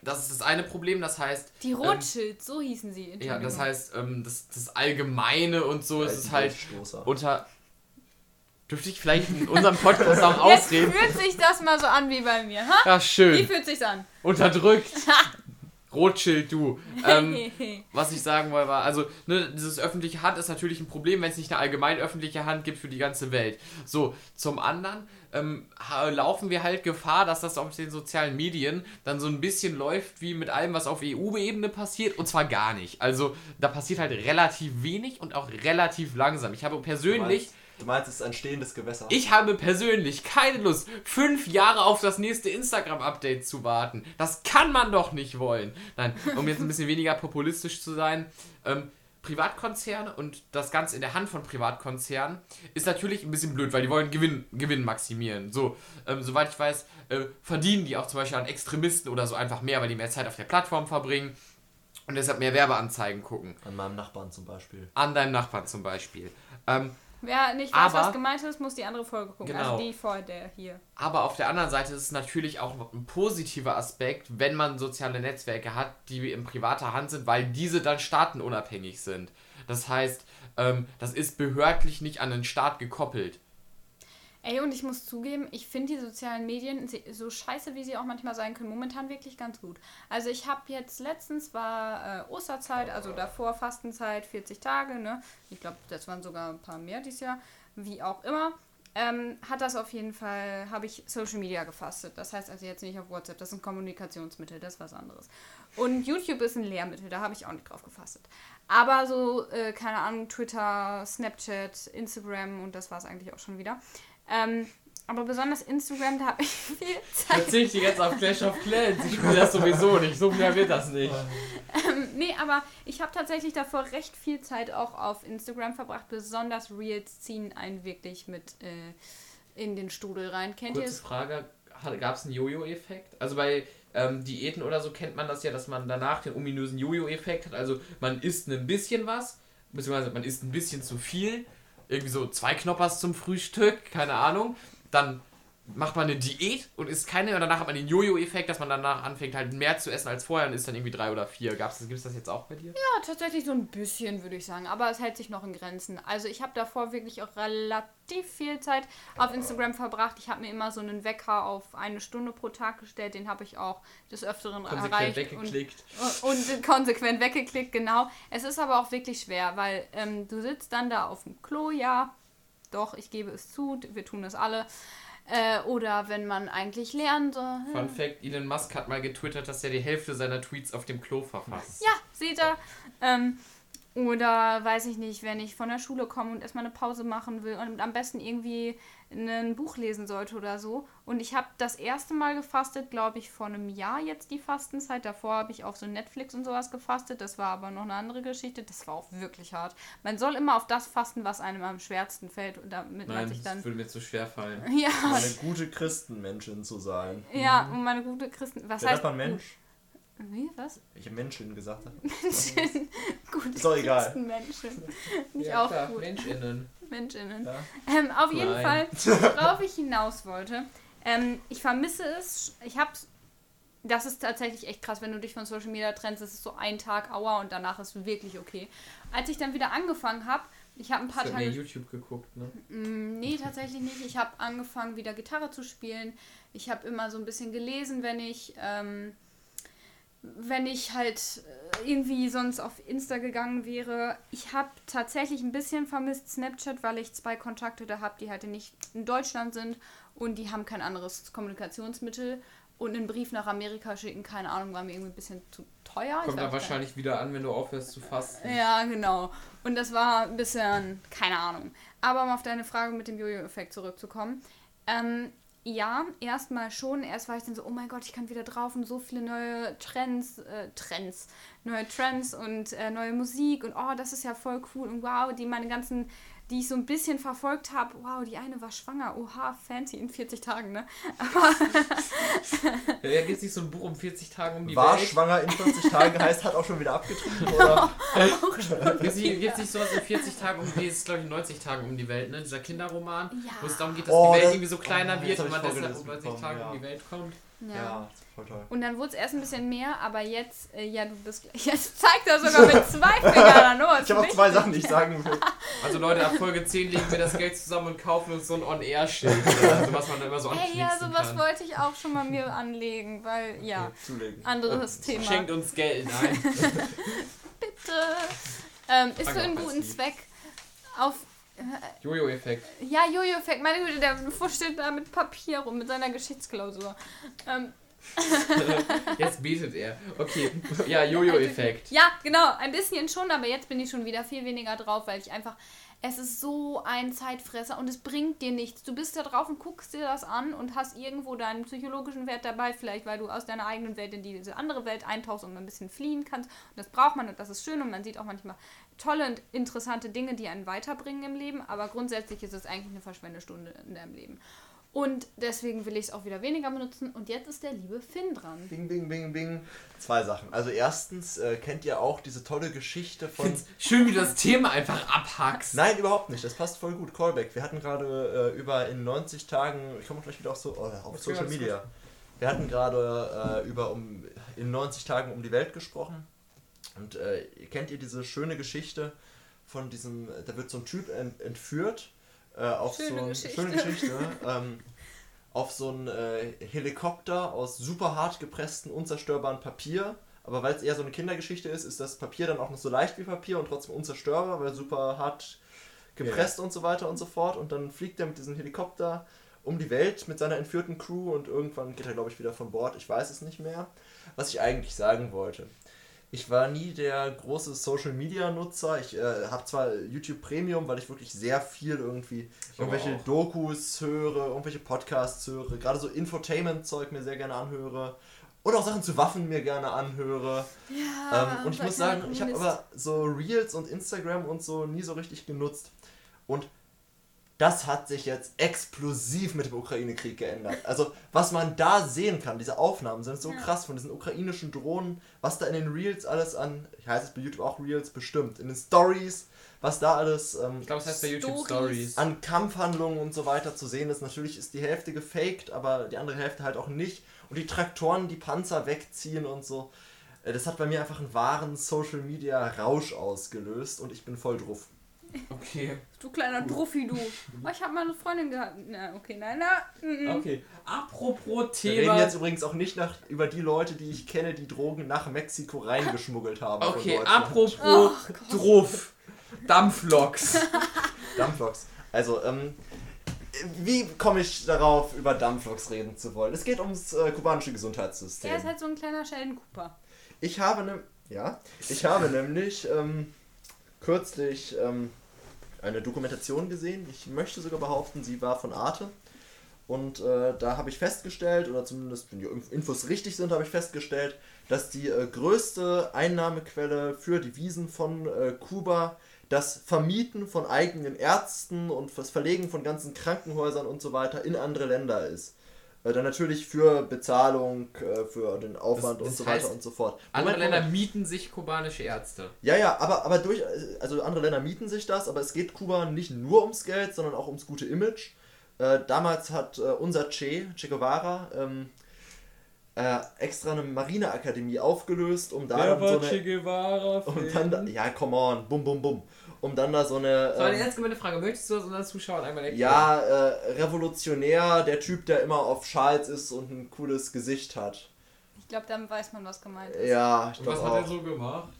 A: das ist das eine Problem, das heißt,
C: Die Rothschilds, so hießen sie.
A: ja, das heißt, ähm, das, das Allgemeine und so, es ist halt
B: Weltstoßer.
A: unter. Dürfte ich vielleicht in unserem Podcast auch
C: Jetzt
A: ausreden?
C: fühlt sich das mal so an wie bei mir, ha?
A: Ja,
C: Wie
A: schön.
C: fühlt sich's an?
A: Unterdrückt. Rothschild, du. Ähm, was ich sagen wollte, war, also, ne, dieses öffentliche Hand ist natürlich ein Problem, wenn es nicht eine allgemein öffentliche Hand gibt für die ganze Welt. So, zum anderen ähm, laufen wir halt Gefahr, dass das auf den sozialen Medien dann so ein bisschen läuft wie mit allem, was auf EU-Ebene passiert, und zwar gar nicht. Also, da passiert halt relativ wenig und auch relativ langsam. Ich habe
B: Du
A: persönlich.
B: Du meinst, es ist ein stehendes Gewässer.
A: Ich habe persönlich keine Lust, fünf Jahre auf das nächste Instagram-Update zu warten. Das kann man doch nicht wollen. Nein, um jetzt ein bisschen weniger populistisch zu sein. Ähm, Privatkonzerne und das Ganze in der Hand von Privatkonzernen ist natürlich ein bisschen blöd, weil die wollen Gewinn, Gewinn maximieren. So, ähm, soweit ich weiß, äh, verdienen die auch zum Beispiel an Extremisten oder so einfach mehr, weil die mehr Zeit auf der Plattform verbringen und deshalb mehr Werbeanzeigen gucken.
B: An meinem Nachbarn zum Beispiel.
A: An deinem Nachbarn zum Beispiel. Ähm,
C: Wer nicht weiß,
A: Aber-
C: was gemeint ist, muss die andere Folge gucken.
A: Genau.
C: Also die vor der hier.
A: Aber auf der anderen Seite ist es natürlich auch ein positiver Aspekt, wenn man soziale Netzwerke hat, die in privater Hand sind, weil diese dann staatenunabhängig sind. Das heißt, ähm, das ist behördlich nicht an den Staat gekoppelt.
C: Ey, und ich muss zugeben, ich finde die sozialen Medien, so scheiße wie sie auch manchmal sein können, momentan wirklich ganz gut. Also ich habe jetzt letztens war äh, Osterzeit, also davor Fastenzeit, 40 Tage, ne? Ich glaube, das waren sogar ein paar mehr dieses Jahr, wie auch immer. Ähm, hat das auf jeden Fall, habe ich Social Media gefastet. Das heißt also jetzt nicht auf WhatsApp, das ist ein Kommunikationsmittel, das ist was anderes. Und YouTube ist ein Lehrmittel, da habe ich auch nicht drauf gefastet. Aber so, äh, keine Ahnung, Twitter, Snapchat, Instagram und das war es eigentlich auch schon wieder. Ähm, aber besonders Instagram, da habe ich viel Zeit.
A: Verzichte jetzt auf Clash of Clans. Ich spiele das sowieso nicht. So mehr wird das nicht.
C: Ähm, nee, aber ich habe tatsächlich davor recht viel Zeit auch auf Instagram verbracht. Besonders Reels ziehen einen wirklich mit äh, in den Strudel rein. Kennt
A: Kurze
C: ihr es?
A: Frage: Gab es einen Jojo-Effekt? Also bei ähm, Diäten oder so kennt man das ja, dass man danach den ominösen Jojo-Effekt hat. Also man isst ein bisschen was, beziehungsweise man isst ein bisschen zu viel. Irgendwie so zwei Knoppers zum Frühstück, keine Ahnung. Dann macht man eine Diät und isst keine und danach hat man den Jojo-Effekt, dass man danach anfängt halt mehr zu essen als vorher und isst dann irgendwie drei oder vier. Gab's das, gibt's das jetzt auch bei dir?
C: Ja, tatsächlich so ein bisschen, würde ich sagen. Aber es hält sich noch in Grenzen. Also ich habe davor wirklich auch relativ viel Zeit auf Instagram verbracht. Ich habe mir immer so einen Wecker auf eine Stunde pro Tag gestellt. Den habe ich auch des Öfteren
A: Konsequent
C: erreicht.
A: weggeklickt.
C: Und, und konsequent weggeklickt, genau. Es ist aber auch wirklich schwer, weil ähm, du sitzt dann da auf dem Klo, ja. Doch, ich gebe es zu, wir tun es alle. Äh, oder wenn man eigentlich lernen soll.
A: Fun Fact: Elon Musk hat mal getwittert, dass er die Hälfte seiner Tweets auf dem Klo verfasst.
C: Ja, seht ihr. Ähm, oder weiß ich nicht, wenn ich von der Schule komme und erstmal eine Pause machen will und am besten irgendwie ein Buch lesen sollte oder so. Und ich habe das erste Mal gefastet, glaube ich, vor einem Jahr jetzt die Fastenzeit. Davor habe ich auf so Netflix und sowas gefastet. Das war aber noch eine andere Geschichte. Das war auch wirklich hart. Man soll immer auf das fasten, was einem am schwersten fällt, damit man
A: Nein,
C: sich dann.
A: das würde mir zu schwer fallen.
C: Ja,
B: Eine gute Christenmenschin zu sein.
C: ja, um meine gute Christen. Was
B: Wer
C: heißt
B: man Mensch?
C: Wie? Was?
B: Ich habe Menschen gesagt.
C: Menschen. Gute
B: Ist doch egal.
C: Christenmenschen. Nicht
A: Ja,
C: auch
A: klar,
C: gut.
A: MenschInnen.
C: Menschinnen.
B: Ja.
C: Ähm, auf jeden
A: Nein.
C: Fall, worauf ich hinaus wollte. Ähm, ich vermisse es. Ich hab's. Das ist tatsächlich echt krass, wenn du dich von Social Media trennst. Das ist so ein Tag, aua, und danach ist wirklich okay. Als ich dann wieder angefangen habe, ich habe ein paar
A: Ich habe mir
C: Tage.
A: YouTube geguckt, ne?
C: Mm, Nee, tatsächlich nicht. Ich habe angefangen, wieder Gitarre zu spielen. Ich habe immer so ein bisschen gelesen, wenn ich, ähm, wenn ich halt äh, irgendwie sonst auf Insta gegangen wäre. Ich habe tatsächlich ein bisschen vermisst Snapchat, weil ich zwei Kontakte da habe, die halt nicht in Deutschland sind und die haben kein anderes Kommunikationsmittel. Und einen Brief nach Amerika schicken, keine Ahnung, war mir irgendwie ein bisschen zu teuer.
A: Kommt
C: war
A: da
C: auch
A: wahrscheinlich wieder an, wenn du aufhörst zu fasten.
C: ja, genau. Und das war ein bisschen, keine Ahnung. Aber um auf deine Frage mit dem Jojo-Effekt zurückzukommen. Ähm, ja, erstmal schon. Erst war ich dann so, oh mein Gott, ich kann wieder drauf und so viele neue Trends, äh, Trends, neue Trends und äh, neue Musik und oh, das ist ja voll cool und wow, die meine ganzen, die ich so ein bisschen verfolgt habe, wow, die eine war schwanger, oha, fancy in 40 Tagen, ne?
A: Ja, gibt es nicht so ein Buch um 40 Tage um die
B: War
A: Welt?
B: schwanger in 40 Tagen, heißt, hat auch schon wieder abgetrieben, oder?
A: Gibt es nicht, sowas in 40 Tagen um die, ist glaube ich 90 Tage um die Welt, ne? Dieser Kinderroman,
C: Ja.
A: wo es darum geht, dass
B: Oh,
A: die Welt
B: das-
A: irgendwie so kleiner
B: oh,
A: wird und man deshalb um
B: vorgelesen
A: 90
B: bekommen,
A: Tage
B: ja.
A: um die Welt kommt.
B: Ja, voll toll.
C: Und dann wurde es erst ein bisschen mehr, aber jetzt, äh, ja, du bist gleich. Jetzt zeigt er sogar mit zwei Fingern los.
B: Ich habe auch zwei Sachen, die ich sagen will.
A: Also Leute, ab Folge 10 legen wir das Geld zusammen und kaufen uns so ein On-Air-Schild, also was man da immer so
C: Ey,
A: anklicken
C: ja, sowas
A: kann.
C: wollte ich auch schon mal mir anlegen, weil, ja,
B: Okay, zulegen.
C: anderes Thema.
A: Schenkt uns Geld, nein.
C: Bitte. Ähm, ist für einen guten Zweck. Auf.
A: Jojo-Effekt.
C: Ja, Jojo-Effekt. Meine Güte, der steht da mit Papier rum, mit seiner Geschichtsklausur. Ähm,
A: Jetzt betet er. Okay, ja, Jojo-Effekt.
C: ja, genau, ein bisschen schon, aber jetzt bin ich schon wieder viel weniger drauf, weil ich einfach. Es ist so ein Zeitfresser und es bringt dir nichts. Du bist da drauf und guckst dir das an und hast irgendwo deinen psychologischen Wert dabei, vielleicht weil du aus deiner eigenen Welt in diese andere Welt eintauchst und ein bisschen fliehen kannst. Und das braucht man und das ist schön und man sieht auch manchmal tolle und interessante Dinge, die einen weiterbringen im Leben, aber grundsätzlich ist es eigentlich eine Verschwendestunde in deinem Leben. Und deswegen will ich es auch wieder weniger benutzen. Und jetzt ist der liebe Finn dran.
B: Bing, bing, bing, bing. Zwei Sachen. Also erstens, äh, kennt ihr auch diese tolle Geschichte von...
A: Schön, wie du das Thema einfach abhackst.
B: Nein, überhaupt nicht. Das passt voll gut. Callback. Wir hatten gerade äh, über in 90 Tagen, ich komme gleich wieder auf, so, oh, auf Social Media. Wir hatten gerade äh, über um, in 90 Tagen um die Welt gesprochen. Und äh, kennt ihr diese schöne Geschichte von diesem, da wird so ein Typ ent, entführt äh, auf
C: Schöne
B: so ein,
C: Geschichte.
B: schöne Geschichte, ähm, auf so einen äh, Helikopter aus super hart gepresstem, unzerstörbaren Papier. Aber weil es eher so eine Kindergeschichte ist, ist das Papier dann auch noch so leicht wie Papier und trotzdem unzerstörbar, weil super hart gepresst und so weiter und so fort. Und dann fliegt er mit diesem Helikopter um die Welt mit seiner entführten Crew und irgendwann geht er, glaube ich, wieder von Bord. Ich weiß es nicht mehr. Was ich eigentlich sagen wollte. Ich war nie der große Social Media Nutzer. Ich äh, habe zwar YouTube Premium, weil ich wirklich sehr viel irgendwie
A: Ich
B: irgendwelche
A: auch.
B: Dokus höre, irgendwelche Podcasts höre, gerade so Infotainment-Zeug mir sehr gerne anhöre. Oder auch Sachen zu Waffen mir gerne anhöre.
C: Ja,
B: ähm, und ich muss sagen, ich habe aber so Reels und Instagram und so nie so richtig genutzt. Und das hat sich jetzt explosiv mit dem Ukraine-Krieg geändert. Also, was man da sehen kann, diese Aufnahmen sind so
C: Ja.
B: krass von diesen ukrainischen Drohnen, was da in den Reels alles an, ich heiße es bei YouTube auch Reels, bestimmt, in den Stories, was da alles ähm,
A: Ich glaube, es heißt bei YouTube
C: Stories.
A: Stories.
B: an Kampfhandlungen und so weiter zu sehen ist. Natürlich ist die Hälfte gefaked, aber die andere Hälfte halt auch nicht. Und die Traktoren, die Panzer wegziehen und so. Äh, Das hat bei mir einfach einen wahren Social Media Rausch ausgelöst und ich bin voll drauf.
A: Okay.
C: Du kleiner Druffi, du. Oh, ich habe meine Freundin gehabt. Na, okay, nein, na. mm, mm.
A: Okay. Apropos
B: Wir reden
A: Thema.
B: jetzt übrigens auch nicht nach, über die Leute, die ich kenne, die Drogen nach Mexiko reingeschmuggelt haben.
A: Okay, apropos
C: Oh,
A: Druff. Dampfloks.
B: Dampfloks. Also, ähm, wie komme ich darauf, über Dampfloks reden zu wollen? Es geht ums äh, kubanische Gesundheitssystem.
C: Der ist halt so ein kleiner Sheldon Cooper.
B: Ich habe ne ja, ich habe nämlich ähm, kürzlich ähm, eine Dokumentation gesehen. Ich möchte sogar behaupten, sie war von Arte. Und äh, da habe ich festgestellt, oder zumindest wenn die Infos richtig sind, habe ich festgestellt, dass die äh, größte Einnahmequelle für Devisen von äh, Kuba das Vermieten von eigenen Ärzten und das Verlegen von ganzen Krankenhäusern und so weiter in andere Länder ist. Äh, dann natürlich für Bezahlung, äh, für den Aufwand
A: Das-
B: und
A: das
B: so weiter
A: heißt,
B: und so fort.
A: Andere
B: Moment,
A: Länder
B: Moment.
A: mieten sich kubanische Ärzte.
B: Ja, ja, aber, aber durch, also andere Länder mieten sich das, aber es geht Kuba nicht nur ums Geld, sondern auch ums gute Image. Äh, damals hat äh, unser Che, Che Guevara, ähm, äh, extra eine Marineakademie aufgelöst, um da dann so eine,
A: Guevara?
B: um dann da, ja, come on, bum, bum, bum, um dann da so eine,
A: So, eine
B: ähm,
A: ernst gemeinte Frage. Möchtest du das unseren Zuschauern einmal erklären?
B: ja, äh, Revolutionär, der Typ, der immer auf Schals ist und ein cooles Gesicht hat.
C: Ich glaube, dann weiß man, was gemeint ist.
B: Ja, ich
A: Und was
B: glaube
A: hat
B: auch.
A: er so gemacht?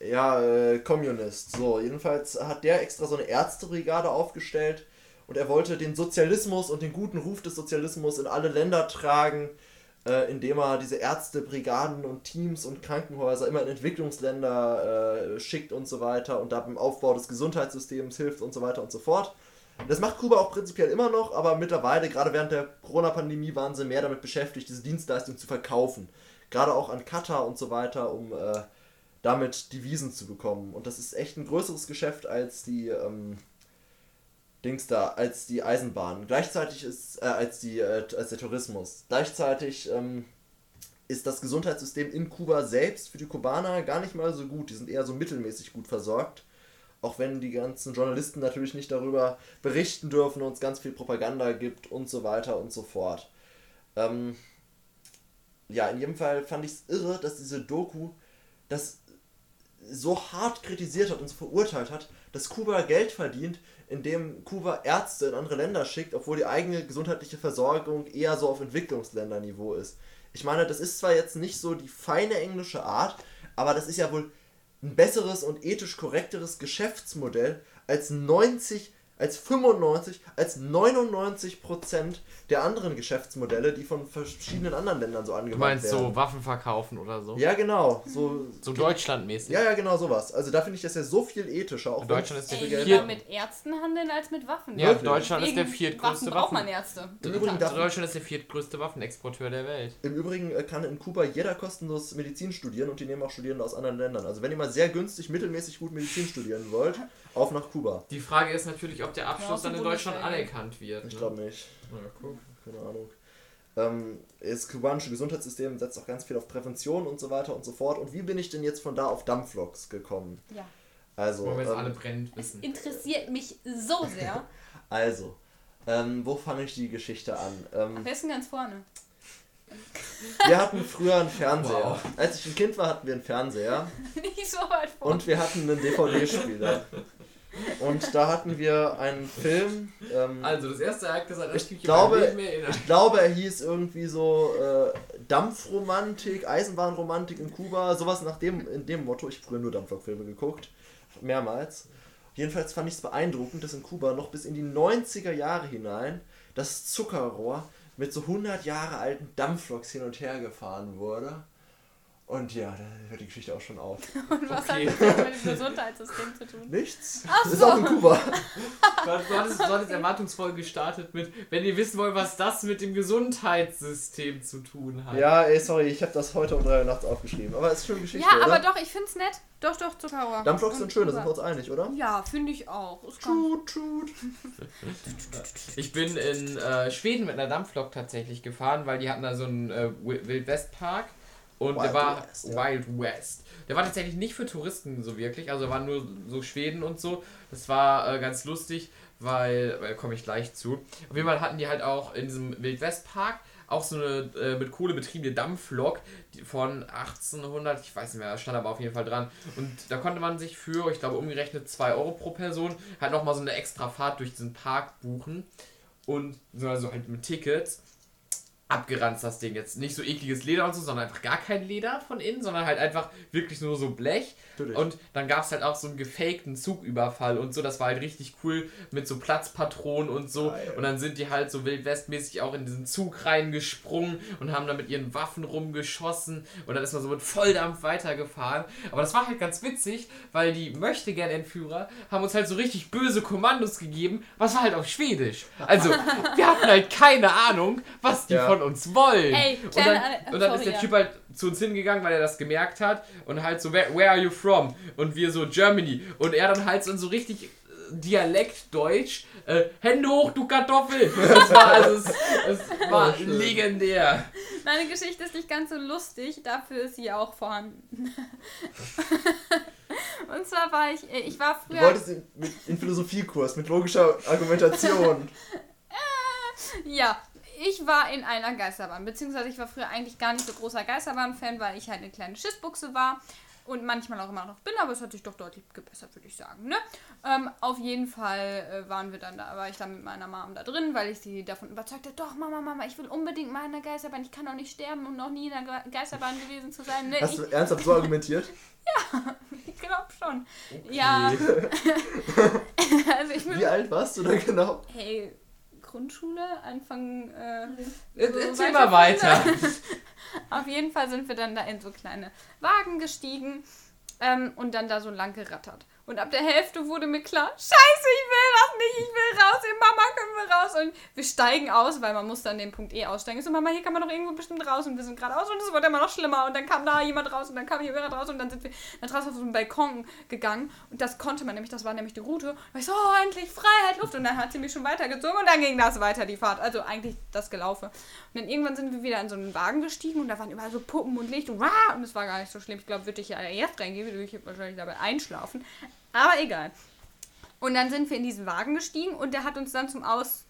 B: Ja, äh, Kommunist. So, jedenfalls hat der extra so eine Ärztebrigade aufgestellt und er wollte den Sozialismus und den guten Ruf des Sozialismus in alle Länder tragen, äh, indem er diese Ärztebrigaden und Teams und Krankenhäuser immer in Entwicklungsländer äh, schickt und so weiter und da beim Aufbau des Gesundheitssystems hilft und so weiter und so fort. Das macht Kuba auch prinzipiell immer noch, aber mittlerweile, gerade während der Corona-Pandemie, waren sie mehr damit beschäftigt, diese Dienstleistung zu verkaufen. Gerade auch an Katar und so weiter, um äh, damit Devisen zu bekommen. Und das ist echt ein größeres Geschäft als die ähm, Dings da, als die Eisenbahn. Gleichzeitig ist, äh, als die, äh, als der Tourismus. Gleichzeitig ähm, ist das Gesundheitssystem in Kuba selbst für die Kubaner gar nicht mal so gut. Die sind eher so mittelmäßig gut versorgt. Auch wenn die ganzen Journalisten natürlich nicht darüber berichten dürfen und es ganz viel Propaganda gibt und so weiter und so fort. Ähm, ja, in jedem Fall fand ich es irre, dass diese Doku das so hart kritisiert hat und so verurteilt hat, dass Kuba Geld verdient, indem Kuba Ärzte in andere Länder schickt, obwohl die eigene gesundheitliche Versorgung eher so auf Entwicklungsländerniveau ist. Ich meine, das ist zwar jetzt nicht so die feine englische Art, aber das ist ja wohl ein besseres und ethisch korrekteres Geschäftsmodell als 90, als 95, als 99 Prozent der anderen Geschäftsmodelle, die von verschiedenen anderen Ländern so
A: Du
B: angewandt
A: meinst
B: werden.
A: so Waffen verkaufen oder so?
B: Ja, genau. So,
A: So deutschlandmäßig.
B: ja, ja, genau sowas. Also da finde ich das ja so viel ethischer. Auch
A: Deutschland ist
B: so
A: der
C: Ey,
B: Geld-
C: mit Ärzten handeln als mit Waffen.
A: Ja,
B: Wirklich?
A: Deutschland ist der viertgrößte
C: Waffen braucht
A: Waffen.
C: man Ärzte.
B: Im Übrigen, darf,
A: Deutschland ist der viertgrößte Waffenexporteur der Welt.
B: Im Übrigen äh, kann in Kuba jeder kostenlos Medizin studieren und die nehmen auch Studierende aus anderen Ländern. Also wenn ihr mal sehr günstig, mittelmäßig gut Medizin studieren wollt, auf nach Kuba.
A: Die Frage ist natürlich, ob der Abschluss dann in Deutschland anerkannt wird.
B: Ich
A: ne?
B: glaube nicht.
A: Ja, guck.
B: Keine Ahnung. Ähm, das kubanische Gesundheitssystem setzt auch ganz viel auf Prävention und so weiter und so fort. Und wie bin ich denn jetzt von da auf Dampfloks gekommen?
C: Ja.
B: Also,
A: Wollen wir jetzt alle
B: ähm,
A: brennend
C: Es
A: wissen.
C: interessiert mich so sehr.
B: also ähm, wo fange ich die Geschichte an? Ähm,
C: ist denn ganz vorne?
B: wir hatten früher einen Fernseher.
A: Wow.
B: Als ich ein Kind war, hatten wir einen Fernseher.
C: Nicht so weit vorne.
B: Und wir hatten einen DVD-Spieler. Und da hatten wir einen Film. Ähm,
A: Also, das erste Ereignis das
B: Ich
A: ich mich
B: glaube- ich glaube, er hieß irgendwie so äh, Dampfromantik, Eisenbahnromantik in Kuba, sowas nach dem, in dem Motto. Ich habe früher nur Dampflokfilme geguckt, mehrmals. Jedenfalls fand ich es beeindruckend, dass in Kuba noch bis in die 90er Jahre hinein das Zuckerrohr mit so 100 Jahre alten Dampfloks hin und her gefahren wurde. Und ja, da hört die Geschichte auch schon auf.
C: Und was
A: Okay.
C: hat das mit dem Gesundheitssystem zu tun?
B: Nichts.
C: Ach
B: Das ist
C: so.
B: auch in Kuba.
A: Du hattest, du hattest, Erwartungsfolge gestartet mit, wenn ihr wissen wollt, was das mit dem Gesundheitssystem zu tun hat.
B: Ja, ey, sorry, ich habe das heute um 3 Uhr nachts aufgeschrieben. Aber es ist schon eine Geschichte,
C: Ja,
B: oder?
C: aber doch, ich find's nett. Doch, doch, Zuckerrohr.
B: Dampfloks sind schön, da sind wir uns einig, oder?
C: Ja, finde ich auch. Ist
B: Tut, tut.
A: Ich bin in äh, Schweden mit einer Dampflok tatsächlich gefahren, weil die hatten da so einen äh, Wi- Wildwest-Park und der
B: Wild
A: war
B: West, ja.
A: Wild West. Der war tatsächlich nicht für Touristen so wirklich, also waren nur so Schweden und so. Das war äh, ganz lustig, weil, weil komme ich gleich zu. Auf jeden Fall hatten die halt auch in diesem Wildwest-Park auch so eine äh, mit Kohle betriebene Dampflok von 1800, ich weiß nicht mehr, stand aber auf jeden Fall dran. Und da konnte man sich für, ich glaube, umgerechnet 2 Euro pro Person halt nochmal so eine extra Fahrt durch diesen Park buchen. Und so also halt mit Tickets. Abgeranzt das Ding jetzt. Nicht so ekliges Leder und so, sondern einfach gar kein Leder von innen, sondern halt einfach wirklich nur so Blech.
B: Natürlich.
A: Und dann gab es halt auch so einen gefakten Zugüberfall und so. Das war halt richtig cool mit so Platzpatronen und so.
B: Geil.
A: Und dann sind die halt so wildwestmäßig auch in diesen Zug reingesprungen und haben da mit ihren Waffen rumgeschossen. Und dann ist man so mit Volldampf weitergefahren. Aber das war halt ganz witzig, weil die Möchtegern-Entführer haben uns halt so richtig böse Kommandos gegeben. Was war halt auf Schwedisch. Also, wir hatten halt keine Ahnung, was die
B: Ja.
A: von uns wollen.
C: Ey,
A: und dann, und dann ist der. Typ halt zu uns hingegangen, weil er das gemerkt hat und halt so, where, where are you from? Und wir so, Germany. Und er dann halt so in so richtig äh, Dialektdeutsch, äh, Hände hoch, du Kartoffel. Das war, also, es, es war
B: Oh,
A: legendär.
C: Meine Geschichte ist nicht ganz so lustig, dafür ist sie auch vorhanden. Und zwar war ich, äh, ich war
B: Du
C: früher.
B: wolltest in, in Philosophiekurs mit logischer Argumentation.
C: Ja, ich war in einer Geisterbahn, beziehungsweise ich war früher eigentlich gar nicht so großer Geisterbahn-Fan, weil ich halt eine kleine Schissbuchse war und manchmal auch immer noch bin, aber es hat sich doch deutlich gebessert, würde ich sagen. Ne? Ähm, auf jeden Fall äh, waren wir dann da, war ich dann mit meiner Mom da drin, weil ich sie davon überzeugte, doch Mama, Mama, ich will unbedingt mal in der Geisterbahn, ich kann doch nicht sterben, um noch nie in der Ge- Geisterbahn gewesen zu sein. Ne?
B: Hast
C: Ich,
B: du ernsthaft so argumentiert?
C: ich glaube schon. Ja, also ich
B: Wie alt warst du da genau?
C: hey, Grundschule, Anfang, äh,
A: Jetzt
C: So
A: Erzähl mal weiter.
C: Auf jeden Fall sind wir dann da in so kleine Wagen gestiegen ähm, und dann da so lang gerattert. Und ab der Hälfte wurde mir klar, scheiße, ich will das nicht, ich will raus, hey, Mama, können wir raus? Und wir steigen aus, weil man muss dann den Punkt E aussteigen. Ich so, Mama, hier kann man doch irgendwo bestimmt raus. Und wir sind geradeaus und es wurde immer noch schlimmer. Und dann kam da jemand raus und dann kam hier jemand raus und dann sind wir dann draußen auf so einen Balkon gegangen. Und das konnte man nämlich, das war nämlich die Route. Und ich so, oh, endlich Freiheit, Luft. Und dann hat sie mich schon weitergezogen und dann ging das weiter, die Fahrt. Also eigentlich das gelaufen. Und dann irgendwann sind wir wieder in so einen Wagen gestiegen und da waren überall so Puppen und Licht und es war gar nicht so schlimm. Ich glaube, würde ich ja jetzt reingehen, würde ich wahrscheinlich dabei einschlafen. Aber egal. Und dann sind wir in diesen Wagen gestiegen und der hat uns dann zum Aus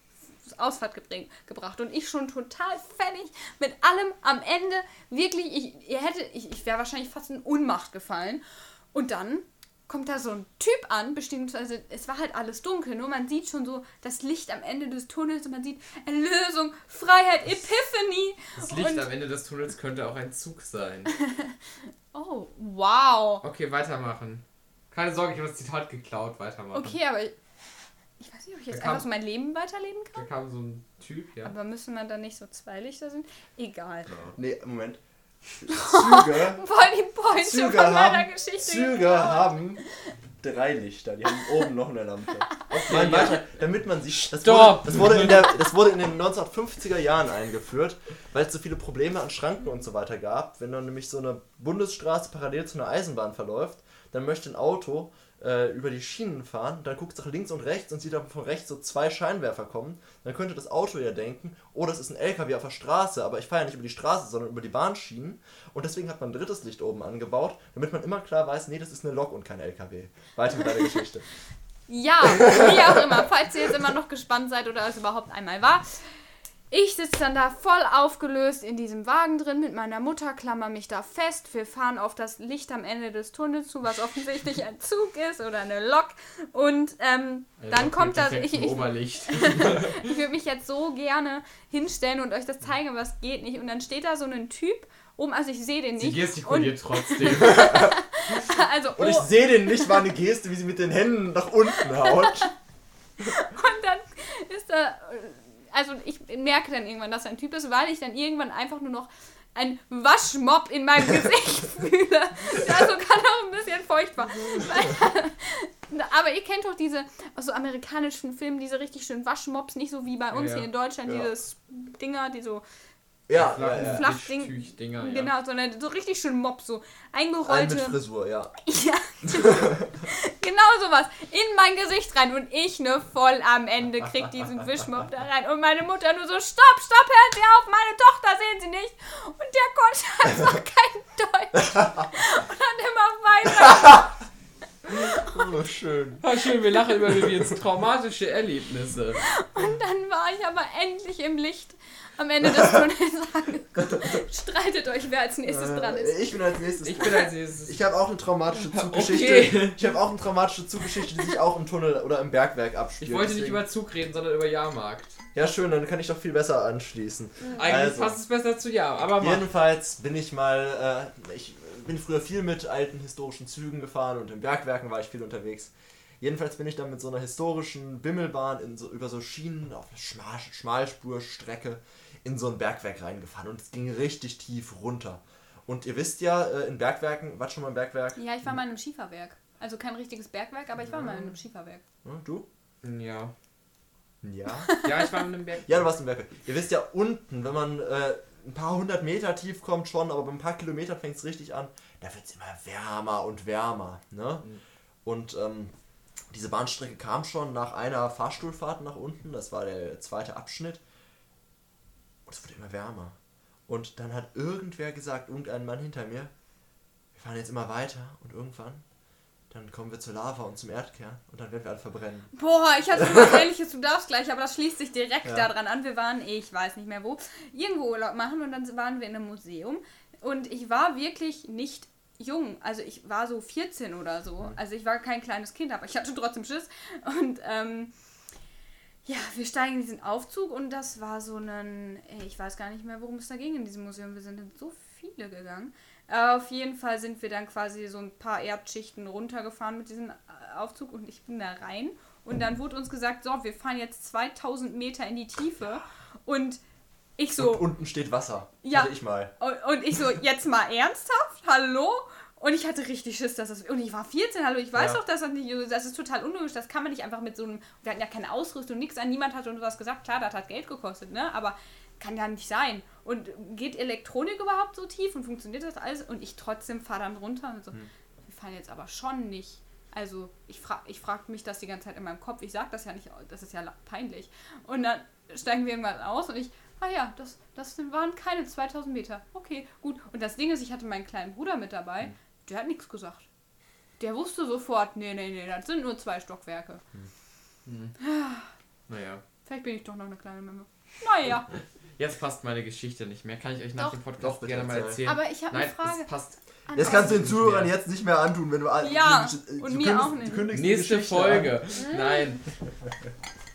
C: Ausfahrt gebring, gebracht. Und ich schon total fertig mit allem am Ende. Wirklich, ich, ihr hätte, ich, ich wäre wahrscheinlich fast in Unmacht gefallen. Und dann kommt da so ein Typ an, beziehungsweise es war halt alles dunkel, nur man sieht schon so das Licht am Ende des Tunnels und man sieht Erlösung, Freiheit, Epiphany.
A: Das Licht am Ende des Tunnels könnte auch ein Zug sein.
C: Oh, wow.
A: Okay, weitermachen. Keine Sorge, ich habe das Zitat geklaut. Weitermachen.
C: Okay, aber ich, ich weiß nicht, ob ich jetzt
A: Da kam-
C: einfach so mein Leben weiterleben
A: Da
C: kann.
A: kam so ein Typ, ja.
C: Aber müssen wir dann nicht so zwei Lichter sind? Egal.
B: Nee, Moment. Züge,
C: Voll die Pointe
B: Züge
C: von meiner
B: haben,
C: Geschichte.
B: Züge
C: geklaut.
B: haben drei Lichter. Die haben oben noch eine Lampe. Nein,
A: ja.
B: weiter, damit man sieht. Das wurde, das, wurde in der, das wurde in den 1950er Jahren eingeführt, weil es so viele Probleme an Schranken und so weiter gab. Wenn dann nämlich so eine Bundesstraße parallel zu einer Eisenbahn verläuft, dann möchte ein Auto äh, über die Schienen fahren, dann guckt es nach links und rechts und sieht dann von rechts so zwei Scheinwerfer kommen, dann könnte das Auto ja denken, oh, das ist ein LKW auf der Straße, aber ich fahre ja nicht über die Straße, sondern über die Bahnschienen. Und deswegen hat man ein drittes Licht oben angebaut, damit man immer klar weiß, nee, das ist eine Lok und kein LKW. Weiter mit deiner Geschichte.
C: Ja, wie auch immer. Falls ihr jetzt immer noch gespannt seid oder es überhaupt einmal war. Ich sitze dann da voll aufgelöst in diesem Wagen drin mit meiner Mutter, klammer mich da fest. Wir fahren auf das Licht am Ende des Tunnels zu, was offensichtlich ein Zug ist oder eine Lok. Und ähm, dann kommt das. Ich, ich,
A: Oberlicht.
C: ich würde mich jetzt so gerne hinstellen und euch das zeigen, aber es geht nicht. Und dann steht da so ein Typ oben, also ich sehe den
A: Sie
C: nicht.
A: gestikuliert trotzdem.
C: Und, also
B: Und ich
C: oh,
B: sehe den nicht, war eine Geste, wie sie mit den Händen nach unten haut.
C: Und dann ist da, also ich merke dann irgendwann, dass er ein Typ ist, weil ich dann irgendwann einfach nur noch ein Waschmob in meinem Gesicht fühle. Der ist sogar noch ein bisschen furchtbar. Aber ihr kennt doch diese aus so amerikanischen Filmen, diese richtig schönen Waschmobs, nicht so wie bei uns
A: Ja.
C: hier in Deutschland,
B: Ja.
C: dieses Dinger, die so
B: Ja, ja, ja.
C: Flachding-
A: ja.
C: Genau, sondern so richtig schön Mob, so
B: Ein mit
C: eingerollte.
B: Frisur, ja.
C: Ja. genau sowas. In mein Gesicht rein und ich ne voll am Ende krieg diesen Wischmob da rein. Und meine Mutter nur so, stopp, stopp, hören Sie auf, meine Tochter sehen Sie nicht. Und der konnte einfach kein Deutsch. Und hat immer weiter.
B: Oh, schön.
A: Ah, schön, wir lachen über jetzt traumatische Erlebnisse.
C: Und dann war ich aber endlich im Licht am Ende des Tunnels. Streitet euch, wer als nächstes dran
B: Äh,
C: ist.
B: ich bin als nächstes.
A: Ich bin als nächstes.
B: Ich habe auch eine traumatische Zuggeschichte.
A: Okay.
B: Ich habe auch eine traumatische Zuggeschichte, die sich auch im Tunnel oder im Bergwerk abspielt.
A: Ich wollte nicht
B: Deswegen-
A: über Zug reden, sondern über Jahrmarkt.
B: Ja, schön, dann kann ich doch viel besser anschließen.
A: Eigentlich
B: Also.
A: passt es besser zu Jahr, aber mach.
B: Jedenfalls bin ich mal, äh, ich bin früher viel mit alten historischen Zügen gefahren und in Bergwerken war ich viel unterwegs. Jedenfalls bin ich dann mit so einer historischen Bimmelbahn in so, über so Schienen auf einer Schmal Schmalspurstrecke in so ein Bergwerk reingefahren und es ging richtig tief runter. Und ihr wisst ja, äh, in Bergwerken, wart schon mal im Bergwerk?
C: Ja, ich war mal in einem Schieferwerk. Also kein richtiges Bergwerk, aber ich war mal in einem Schieferwerk.
B: Hm, du?
A: Ja.
B: Ja.
A: Ja, ich war in einem Berg.
B: Ja, du warst im Bergwerk. Ihr wisst ja, unten, wenn man äh, ein paar hundert Meter tief kommt schon, aber bei ein paar Kilometern fängt es richtig an, da wird es immer wärmer und wärmer. Ne?
A: Mhm.
B: Und ähm, diese Bahnstrecke kam schon nach einer Fahrstuhlfahrt nach unten, das war der zweite Abschnitt. Und es wurde immer wärmer. Und dann hat irgendwer gesagt, irgendein Mann hinter mir, wir fahren jetzt immer weiter und irgendwann, dann kommen wir zur Lava und zum Erdkern und dann werden wir alle verbrennen.
C: Boah, ich hatte was ähnliches, du darfst gleich, aber das schließt sich direkt
B: Ja.
C: daran an. Wir waren, ich weiß nicht mehr wo, irgendwo Urlaub machen und dann waren wir in einem Museum. Und ich war wirklich nicht jung. Also ich war so 14 oder so. Also ich war kein kleines Kind, aber ich hatte trotzdem Schiss. Und ähm, ja, wir steigen in diesen Aufzug und das war so ein, ey, ich weiß gar nicht mehr, worum es da ging in diesem Museum. Wir sind in so viele gegangen. Äh, auf jeden Fall sind wir dann quasi so ein paar Erdschichten runtergefahren mit diesem äh, Aufzug und ich bin da rein. Und dann wurde uns gesagt, so, wir fahren jetzt 2000 Meter in die Tiefe. Und ich so,
B: Und unten steht Wasser.
C: Ja.
B: Hatte ich mal.
C: und ich so, jetzt mal ernsthaft? Hallo? Und ich hatte richtig Schiss, dass das. Und ich war 14, hallo, ich weiß
B: Ja.
C: doch, dass das nicht. Das ist total unlogisch. Das kann man nicht einfach mit so einem. Wir hatten ja keine Ausrüstung, nichts an. Niemand hat uns was gesagt. Klar, das hat Geld gekostet, ne? Aber kann ja nicht sein. Und geht Elektronik überhaupt so tief und funktioniert das alles? Und ich trotzdem fahre dann runter und so.
B: Hm.
C: Wir fahren jetzt aber schon nicht. Also, ich frage ich frag mich das die ganze Zeit in meinem Kopf. Ich sag das ja nicht, das ist ja peinlich. Und dann steigen wir irgendwann aus und ich, ah ja, das, das waren keine 2000 Meter. Okay, gut. Und das Ding ist, ich hatte meinen kleinen Bruder mit dabei, der hat nichts gesagt. Der wusste sofort, nee, nee, nee, das sind nur zwei Stockwerke.
A: Naja.
C: Vielleicht bin ich doch noch eine kleine Memme. Naja,
A: Jetzt passt meine Geschichte nicht mehr. Kann ich euch nach
C: Doch.
A: dem Podcast
B: Doch, bitte
A: gerne mal
B: erzähl.
A: erzählen?
C: aber ich habe eine
A: Nein,
C: Frage.
A: es passt.
C: An
B: Jetzt
C: euch.
B: kannst du den Zuhörern jetzt nicht mehr antun, wenn du all-
C: Ja,
B: du- du
C: und mir
B: kündigst-
C: auch nicht.
B: du
A: Nächste Folge.
C: Mhm.
A: Nein.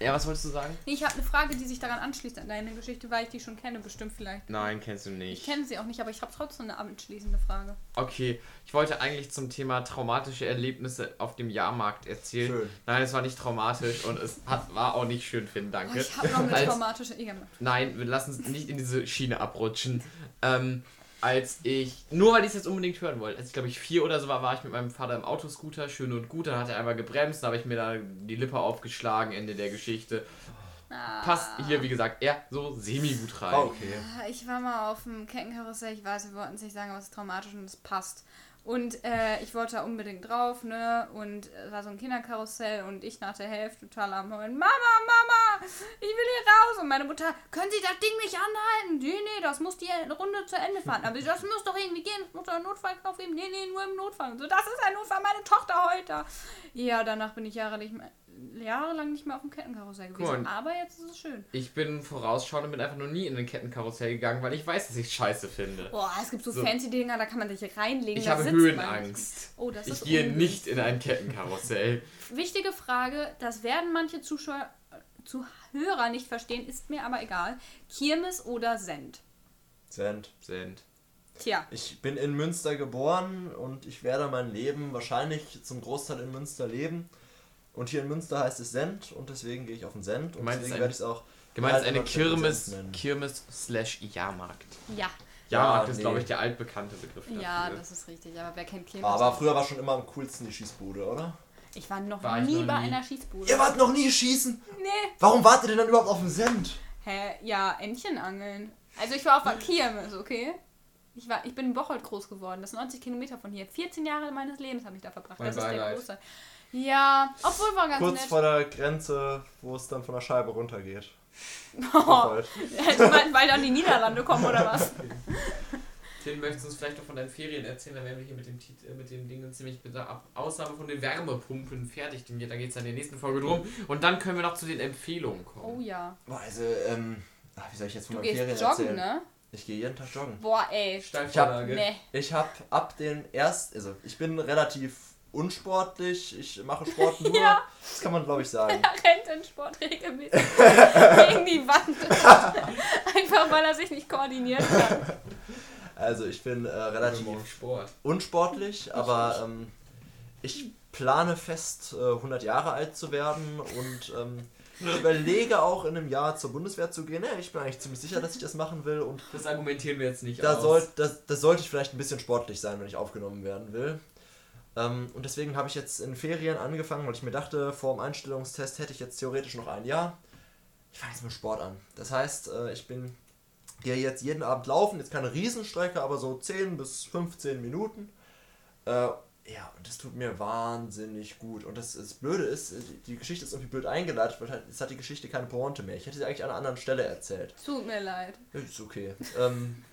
A: Ja, was wolltest du sagen?
C: Nee, ich habe eine Frage, die sich daran anschließt an deine Geschichte, weil ich die schon kenne, bestimmt vielleicht.
A: Nein, kennst du
C: Ich
A: nicht.
C: kenne sie auch nicht, aber ich habe trotzdem eine anschließende Frage.
A: Okay, ich wollte eigentlich zum Thema traumatische Erlebnisse auf dem Jahrmarkt erzählen.
B: Schön.
A: Nein, es war nicht traumatisch und es hat, war auch nicht schön, Finn,
C: Oh,
A: danke.
C: ich habe noch eine traumatische Ehe gemacht.
A: Nein, wir lassen es nicht in diese Schiene abrutschen. Ähm, als ich, nur weil ich es jetzt unbedingt hören wollte, als ich glaube ich vier oder so war, war ich mit meinem Vater im Autoscooter, schön und gut, dann hat er einmal gebremst, dann habe ich mir da die Lippe aufgeschlagen, Ende der Geschichte.
C: Ah.
A: Passt hier, wie gesagt, eher so semi-gut rein.
B: Oh, okay.
C: Ah, Ich war mal auf dem Kettenkarussell, ich weiß, wir wollten es nicht sagen, aber es ist traumatisch und es passt. Und äh, ich wollte da unbedingt drauf, ne? Und es war so ein Kinderkarussell und ich nach der Hälfte total am Heulen. Mama, Mama, ich will hier raus. Und meine Mutter, können Sie das Ding nicht anhalten? Nee, nee, das muss die Runde zu Ende fahren. Aber das muss doch irgendwie gehen, das muss doch einen Notfallknopf geben. Nee, nee, nur im Notfall. So, das ist ein Notfall, meine Tochter heute. Ja, danach bin ich Jahre nicht mehr, jahrelang nicht mehr auf dem Kettenkarussell gewesen. Aber jetzt ist es schön.
A: Ich bin vorausschauend und bin einfach noch nie in ein Kettenkarussell gegangen, weil ich weiß, dass ich scheiße finde.
C: Boah, es gibt so,
A: So.
C: fancy Dinger, da kann man sich reinlegen.
A: Ich habe Höhenangst.
C: Oh, das
A: Ich
C: ist
A: gehe
C: ungünstig.
A: nicht in ein Kettenkarussell.
C: Wichtige Frage, das werden manche Zuschauer, äh, Zuhörer nicht verstehen, ist mir aber egal. Kirmes oder Send?
B: Send.
A: Sind.
C: Tja,
B: Ich bin in Münster geboren und ich werde mein Leben wahrscheinlich zum Großteil in Münster leben. Und hier in Münster heißt es Send und deswegen gehe ich auf den Send und deswegen werde ich es auch
A: Gemeint ist eine Kirmes,
B: Send.
A: Kirmes slash Jahrmarkt.
C: ja.
A: Jahrmarkt ja, ist, nee. glaube ich, der altbekannte Begriff.
C: Dafür. Ja, das ist richtig. Aber wer kennt
B: Kirmes? Aber früher war schon immer am coolsten die Schießbude, oder?
C: Ich war noch war nie noch bei nie. einer Schießbude.
B: Ihr wart noch nie schießen?
C: Nee.
B: Warum wart ihr denn dann überhaupt auf dem Send?
C: Hä? Ja, Entchen angeln. Also ich war auf der Kirmes, okay? Ich, war, ich bin in Bocholt groß geworden. Das ist 90 Kilometer von hier. 14 Jahre meines Lebens habe ich da verbracht. Mein das Beileid. ist der große. Ja, obwohl war ganz
B: Kurz
C: nett.
B: vor der Grenze, wo es dann von der Scheibe runtergeht.
C: Oh. weil dann die Niederlande kommen oder was?
A: Tim, möchtest du uns vielleicht noch von deinen Ferien erzählen? Dann wären wir hier mit dem, äh, mit dem Ding ziemlich mit der Ausnahme von den Wärmepumpen fertig. Denn da geht es dann in der nächsten Folge drum. Und dann können wir noch zu den Empfehlungen kommen.
C: Oh ja.
B: Also, ähm, wie soll ich jetzt von du meinen Ferien joggen, erzählen? Ne? Ich gehe jeden Tag joggen.
C: Boah, ey.
B: Ich habe nee. hab ab den ersten, also ich bin relativ unsportlich, ich mache Sport nur. ja. Das kann man glaube ich sagen.
C: Er rennt in Sport regelmäßig gegen die Wand. Einfach weil er sich nicht koordinieren kann.
B: Also ich bin äh, relativ unsportlich, aber ähm, ich plane fest, äh, 100 Jahre alt zu werden und ähm, ich überlege auch in einem Jahr zur Bundeswehr zu gehen. Ja, ich bin eigentlich ziemlich sicher, dass ich das machen will. Und
A: das argumentieren wir jetzt nicht.
B: Da, soll, das, das sollte ich vielleicht ein bisschen sportlich sein, wenn ich aufgenommen werden will. Ähm, und deswegen habe ich jetzt in Ferien angefangen, weil ich mir dachte, vor dem Einstellungstest hätte ich jetzt theoretisch noch ein Jahr. Ich fange jetzt mit Sport an. Das heißt, äh, ich bin gehe jetzt jeden Abend laufen, jetzt keine Riesenstrecke, aber so 10 bis 15 Minuten. Äh, ja, und das tut mir wahnsinnig gut. Und das, das Blöde ist, die Geschichte ist irgendwie blöd eingeleitet, weil halt, jetzt hat die Geschichte keine Pointe mehr. Ich hätte sie eigentlich an einer anderen Stelle erzählt.
C: Tut mir leid.
B: Ist okay. ähm,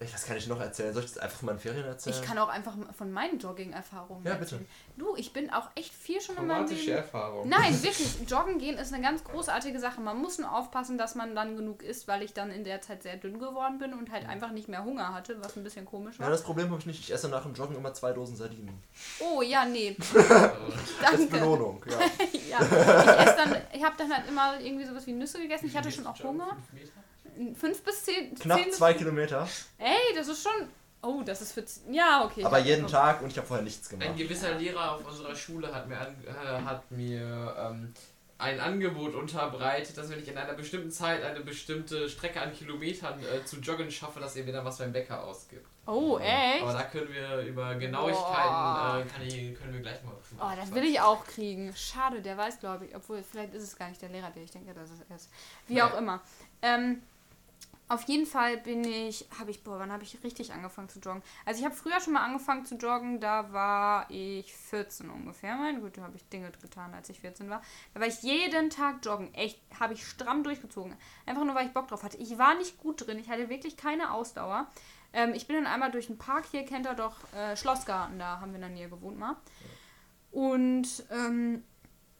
B: was kann ich noch erzählen? Soll ich das einfach von meinen Ferien erzählen?
C: Ich kann auch einfach von meinen Jogging-Erfahrungen
B: ja, erzählen.
C: bitte. Du, ich bin auch echt viel schon
A: in meinem Leben. Erfahrung.
C: Nein, wirklich. Joggen gehen ist eine ganz großartige Sache. Man muss nur aufpassen, dass man dann genug isst, weil ich dann in der Zeit sehr dünn geworden bin und halt einfach nicht mehr Hunger hatte, was ein bisschen komisch war.
B: Ja, das Problem habe ich nicht. Ich esse nach dem Joggen immer zwei Dosen Sardinen.
C: Oh, ja, nee.
B: Als Belohnung, ja.
C: ja. Ich esse dann, ich habe dann halt immer irgendwie sowas wie Nüsse gegessen. Ich hatte schon auch Hunger. Fünf bis zehn.
B: Knapp
C: zehn
B: zwei Kilometer.
C: Ey, das ist schon. Oh, das ist für. Ja, okay.
B: Aber jeden Tag und ich habe vorher nichts gemacht.
A: Ein gewisser Lehrer auf unserer Schule hat mir, an, äh, hat mir ähm, ein Angebot unterbreitet, dass wenn ich in einer bestimmten Zeit eine bestimmte Strecke an Kilometern äh, zu joggen schaffe, dass er mir dann was beim Bäcker ausgibt.
C: Oh, echt?
A: Aber da können wir über Genauigkeiten, äh, ich, können wir gleich mal
C: Oh, das will ich auch kriegen. Schade, der weiß, glaube ich. Obwohl, vielleicht ist es gar nicht der Lehrer, der ich denke, dass es ist. Wie nee. auch immer. Ähm, auf jeden Fall bin ich, habe ich, boah, wann habe ich richtig angefangen zu joggen? Also ich habe früher schon mal angefangen zu joggen, da war ich 14 ungefähr. Meine Güte, habe ich Dinge getan, als ich 14 war. Da war ich jeden Tag joggen. Echt, habe ich stramm durchgezogen. Einfach nur, weil ich Bock drauf hatte. Ich war nicht gut drin, ich hatte wirklich keine Ausdauer. Ähm, ich bin dann einmal durch den Park, hier kennt ihr doch äh, Schlossgarten, da haben wir in der Nähe gewohnt mal. Und, ähm,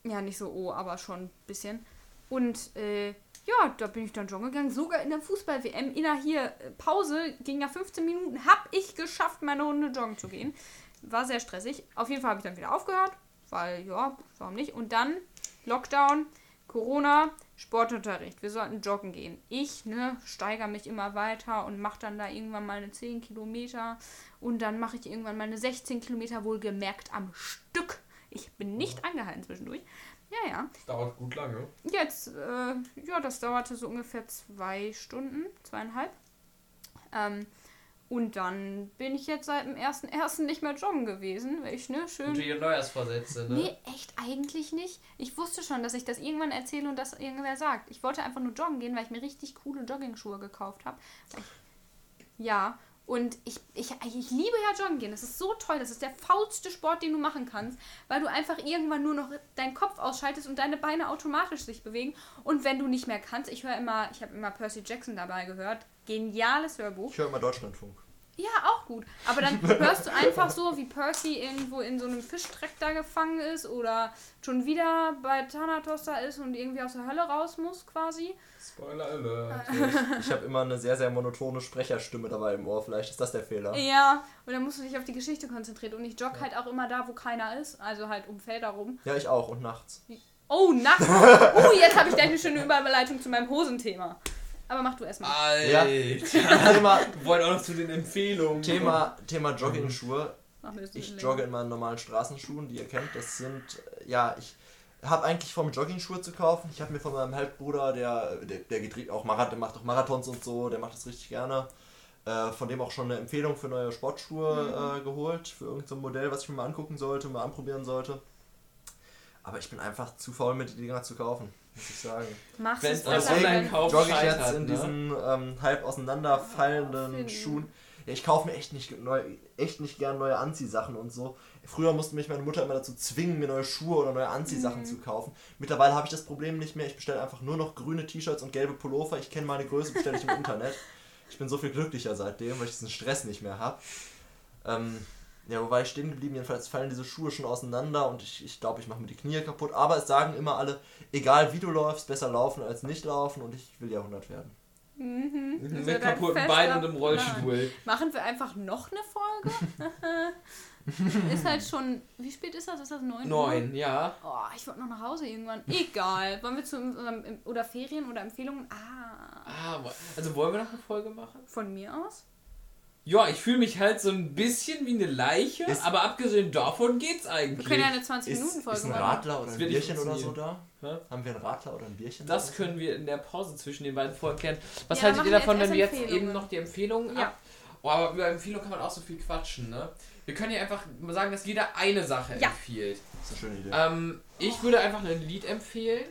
C: ja, nicht so, oh, aber schon ein bisschen. Und, äh, ja, da bin ich dann joggen gegangen. Sogar in der Fußball-WM, in der hier äh, Pause, ging ja 15 Minuten, habe ich geschafft, meine Runde joggen zu gehen. War sehr stressig. Auf jeden Fall habe ich dann wieder aufgehört, weil, ja, warum nicht? Und dann Lockdown, Corona, Sportunterricht. Wir sollten joggen gehen. Ich, ne, steigere mich immer weiter und mache dann da irgendwann meine 10 Kilometer. Und dann mache ich irgendwann meine 16 Kilometer wohlgemerkt am Stück. Ich bin nicht angehalten zwischendurch. Ja, ja.
A: Das dauert gut lange.
C: Jetzt, äh, ja, das dauerte so ungefähr zwei Stunden, zweieinhalb. Ähm, und dann bin ich jetzt seit dem 1.1. nicht mehr joggen gewesen, weil ich, ne, schön...
A: Gute Neujahrsvorsätze, ne?
C: Nee, echt eigentlich nicht. Ich wusste schon, dass ich das irgendwann erzähle und das irgendwer sagt. Ich wollte einfach nur joggen gehen, weil ich mir richtig coole Jogging-Schuhe gekauft habe. Ja, und ich, ich, ich liebe ja Joggen gehen. Das ist so toll. Das ist der faulste Sport, den du machen kannst, weil du einfach irgendwann nur noch deinen Kopf ausschaltest und deine Beine automatisch sich bewegen. Und wenn du nicht mehr kannst, ich höre immer, ich habe immer Percy Jackson dabei gehört. Geniales Hörbuch.
B: Ich höre immer Deutschlandfunk.
C: Ja, auch gut. Aber dann hörst du einfach so, wie Percy irgendwo in so einem Fischtreck da gefangen ist oder schon wieder bei Thanatos da ist und irgendwie aus der Hölle raus muss, quasi.
A: Spoiler Alert.
B: ich habe immer eine sehr, sehr monotone Sprecherstimme dabei im Ohr. Vielleicht ist das der Fehler.
C: Ja, und dann musst du dich auf die Geschichte konzentrieren. Und ich jogge ja. halt auch immer da, wo keiner ist. Also halt um Felder rum.
B: Ja, ich auch. Und nachts.
C: Oh, nachts? oh, jetzt habe ich gleich eine schöne Überleitung zu meinem Hosenthema. Aber mach du erstmal.
A: Alter. Ja. Thema, Wir wollen auch noch zu den Empfehlungen.
B: Thema, Thema Jogging-Schuhe. Ich jogge in meinen normalen Straßenschuhen, die ihr kennt. Das sind, ja, ich habe eigentlich vom Jogging-Schuhe zu kaufen. Ich habe mir von meinem Halbbruder, der, der, der geht auch Marathon, macht auch Marathons und so, der macht das richtig gerne. Äh, Äh, von dem auch schon eine Empfehlung für neue Sportschuhe äh, geholt, für irgendein so Modell, was ich mir mal angucken sollte, mal anprobieren sollte. Aber ich bin einfach zu faul, mir die Dinger zu kaufen, muss ich sagen.
C: Machst
D: Wenn
C: es
D: es das
C: wenn-
D: kauft,
B: jogge ich jetzt in
D: ne?
B: diesen ähm, halb auseinanderfallenden. Schuhen. Ja, ich kaufe mir echt nicht, neu, echt nicht gern neue Anziehsachen und so. Früher musste mich meine Mutter immer dazu zwingen, mir neue Schuhe oder neue Anziehsachen
C: Mhm.
B: zu kaufen. Mittlerweile habe ich das Problem nicht mehr. Ich bestelle einfach nur noch grüne T-Shirts und gelbe Pullover. Ich kenne meine Größe, bestelle ich im Internet. Ich bin so viel glücklicher seitdem, weil ich diesen Stress nicht mehr habe. Ähm, ja, wo war ich stehen geblieben? Jedenfalls fallen diese Schuhe schon auseinander und ich glaube, ich, glaub, ich mache mir die Knie kaputt. Aber es sagen immer alle, egal wie du läufst, besser laufen als nicht laufen und ich will Jahrhundert werden.
C: Mhm.
D: Mit
C: ein
D: kaputten Beinen und im
C: Plan.
D: Rollstuhl.
C: Machen wir einfach noch eine Folge? ist halt schon. Wie spät ist das? Ist das 9 Uhr?
D: Neun, ja.
C: Oh, ich wollte noch nach Hause irgendwann. Egal. Wollen wir zu unserem. Oder Ferien oder Empfehlungen? Ah.
D: Ah, also wollen wir noch eine Folge machen?
C: Von mir aus?
D: Ja, ich fühle mich halt so ein bisschen wie eine Leiche,
B: Ist-
D: aber abgesehen davon geht's
C: Wir
D: eigentlich.
C: können ja eine
B: Ist,
C: 20-Minuten-Folge
B: ist ein
C: machen.
B: Radler oder ein Bierchen oder so da?
D: Hä?
B: Haben wir einen Radler oder ein Bierchen?
D: Das
B: da?
D: können wir in der Pause zwischen den beiden Folgen klären. Was
C: Ja,
D: haltet
C: machen
D: ihr
C: wir
D: davon, wenn wir jetzt eben noch die Empfehlungen
C: Ja.
D: ab... Oh, aber über Empfehlungen kann man auch so viel quatschen, ne? Wir können ja einfach mal sagen, dass jeder eine Sache
C: Ja.
D: empfiehlt.
B: Das ist eine schöne Idee.
D: Ähm, ich würde einfach ein Lied empfehlen.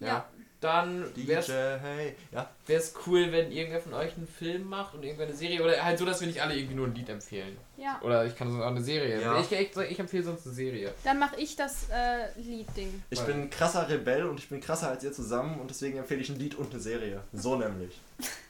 C: Ja.
D: Dann wäre
B: DJ, hey. Ja,
D: es cool, wenn irgendwer von euch einen Film macht und irgendwer eine Serie. Oder halt so, dass wir nicht alle irgendwie nur ein Lied empfehlen.
C: Ja.
D: Oder ich kann sonst auch eine Serie.
B: Ja.
D: Ich, ich, ich empfehle sonst eine Serie.
C: Dann mache ich das äh, Lied-Ding.
B: ich
D: Weil-
B: bin ein krasser Rebell und ich bin krasser als ihr zusammen und deswegen empfehle ich ein Lied und eine Serie. So nämlich.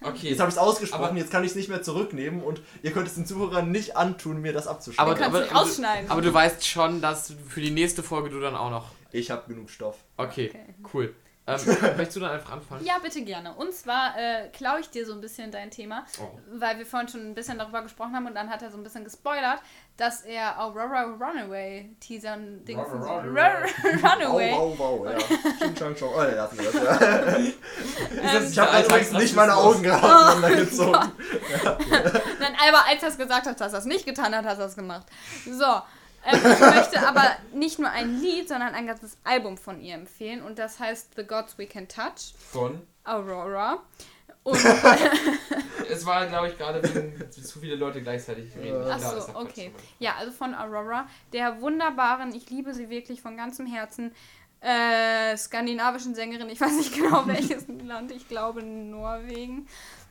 D: Okay.
B: Jetzt habe ich es ausgesprochen,
D: Aber-
B: jetzt kann ich es nicht mehr zurücknehmen und ihr könnt es den Zuhörern nicht antun, mir das abzuschreiben.
D: Aber-
C: Du kannst nicht rausschneiden.
A: Aber du weißt schon, dass für die nächste Folge du dann auch noch.
B: ich habe genug Stoff.
A: Okay,
C: Okay.
A: cool. Ähm, möchtest du dann einfach anfangen?
C: Ja, bitte gerne. Und zwar äh, klaue ich dir so ein bisschen dein Thema,
A: Oh.
C: weil wir vorhin schon ein bisschen darüber gesprochen haben und dann hat er so ein bisschen gespoilert, dass er Aurora Runaway teasern Ding
D: Run- run-
C: Runaway.
B: Wow, wow, wow, ja. Ching. Oh, ja, hatten wir das, ja.
C: Ähm,
B: Ich habe übrigens nicht meine Augen gerade auseinandergezogen.
C: Nein, aber als er es gesagt hat, dass er es nicht getan hat, hat er es gemacht. So. Ähm, ich möchte aber nicht nur ein Lied, sondern ein ganzes Album von ihr empfehlen und das heißt The Gods We Can Touch,
D: Von.
C: Aurora. Und
D: Es war, glaube ich, gerade zu viele Leute gleichzeitig reden.
B: Ach
D: Klar,
C: so,
D: ist ja Quatsch,
C: okay. Ja, also von Aurora, der wunderbaren, ich liebe sie wirklich von ganzem Herzen, äh, skandinavischen Sängerin, ich weiß nicht genau welches Land, ich glaube Norwegen.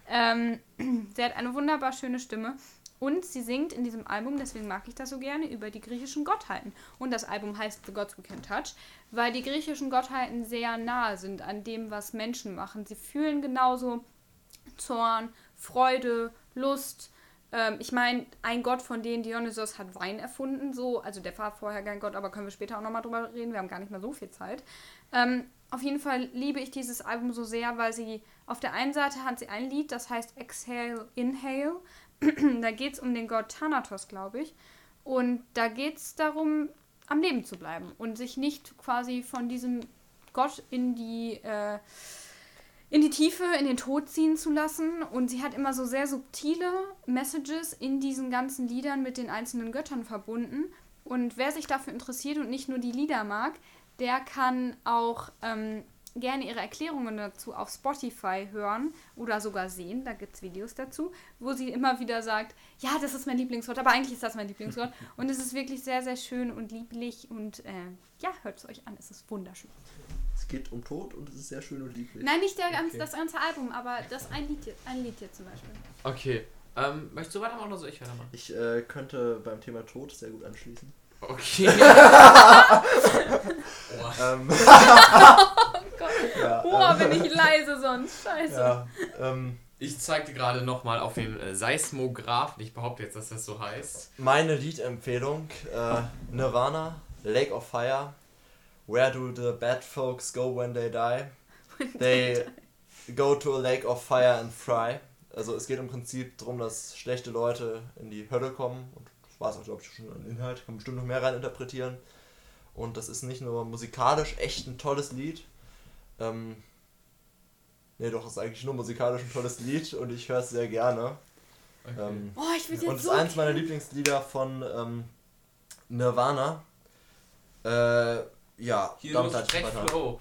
C: Ähm, sie hat eine wunderbar schöne Stimme und sie singt in diesem Album, deswegen mag ich das so gerne, über die griechischen Gottheiten. Und das Album heißt The Gods We Can Touch, weil die griechischen Gottheiten sehr nahe sind an dem, was Menschen machen. Sie fühlen genauso Zorn, Freude, Lust. Ähm, ich meine, ein Gott von denen, Dionysos, hat Wein erfunden, so. Also der war vorher kein Gott, aber können wir später auch nochmal drüber reden. Wir haben gar nicht mehr so viel Zeit. Ähm, auf jeden Fall liebe ich dieses Album so sehr, weil sie auf der einen Seite hat sie ein Lied, das heißt Exhale, Inhale. da geht es um den Gott Thanatos, glaube ich. Und da geht es darum, am Leben zu bleiben und sich nicht quasi von diesem Gott in die äh, in die Tiefe, in den Tod ziehen zu lassen. Und sie hat immer so sehr subtile Messages in diesen ganzen Liedern mit den einzelnen Göttern verbunden. Und wer sich dafür interessiert und nicht nur die Lieder mag, der kann auch ähm, gerne ihre Erklärungen dazu auf Spotify hören oder sogar sehen. Da gibt es Videos dazu, wo sie immer wieder sagt, ja, das ist mein Lieblingsgott, aber eigentlich ist das mein Lieblingsgott. Und es ist wirklich sehr, sehr schön und lieblich. Und äh, ja, hört es euch an, es ist wunderschön.
B: Es geht um Tod und es ist sehr schön und lieblich.
C: Nein, nicht der ganz,
D: Okay.
C: das ganze Album, aber das ein Lied, hier- ein Lied hier zum Beispiel.
A: Okay. Ähm, möchtest du weitermachen oder soll ich weitermachen?
B: Ich äh, könnte beim Thema Tod sehr gut anschließen.
A: Okay.
B: Ähm,
C: Gott.
B: ja,
C: Boah,
B: ähm,
C: bin ich leise sonst. Scheiße.
B: ja, ähm,
A: Ich zeigte gerade nochmal auf den äh, Seismographen. Ich behaupte jetzt, dass das so heißt.
B: meine Liedempfehlung: äh, Nirvana, Lake of Fire. Where do the bad folks go when they die? They go to a lake of fire and fry. Also es geht im Prinzip darum, dass schlechte Leute in die Hölle kommen. Und war es auch, glaube ich, schon an Inhalt. Kann man bestimmt noch mehr rein interpretieren. Und das ist nicht nur musikalisch echt ein tolles Lied. Ähm, ne, doch, es ist eigentlich nur musikalisch ein tolles Lied und ich höre es sehr gerne.
D: Okay.
B: Ähm,
C: Boah, ich will
B: und
C: jetzt
B: es
C: so.
B: ist eins meiner Lieblingslieder von ähm, Nirvana. Äh, ja,
D: Hier
B: damit leite ich.
A: Flow.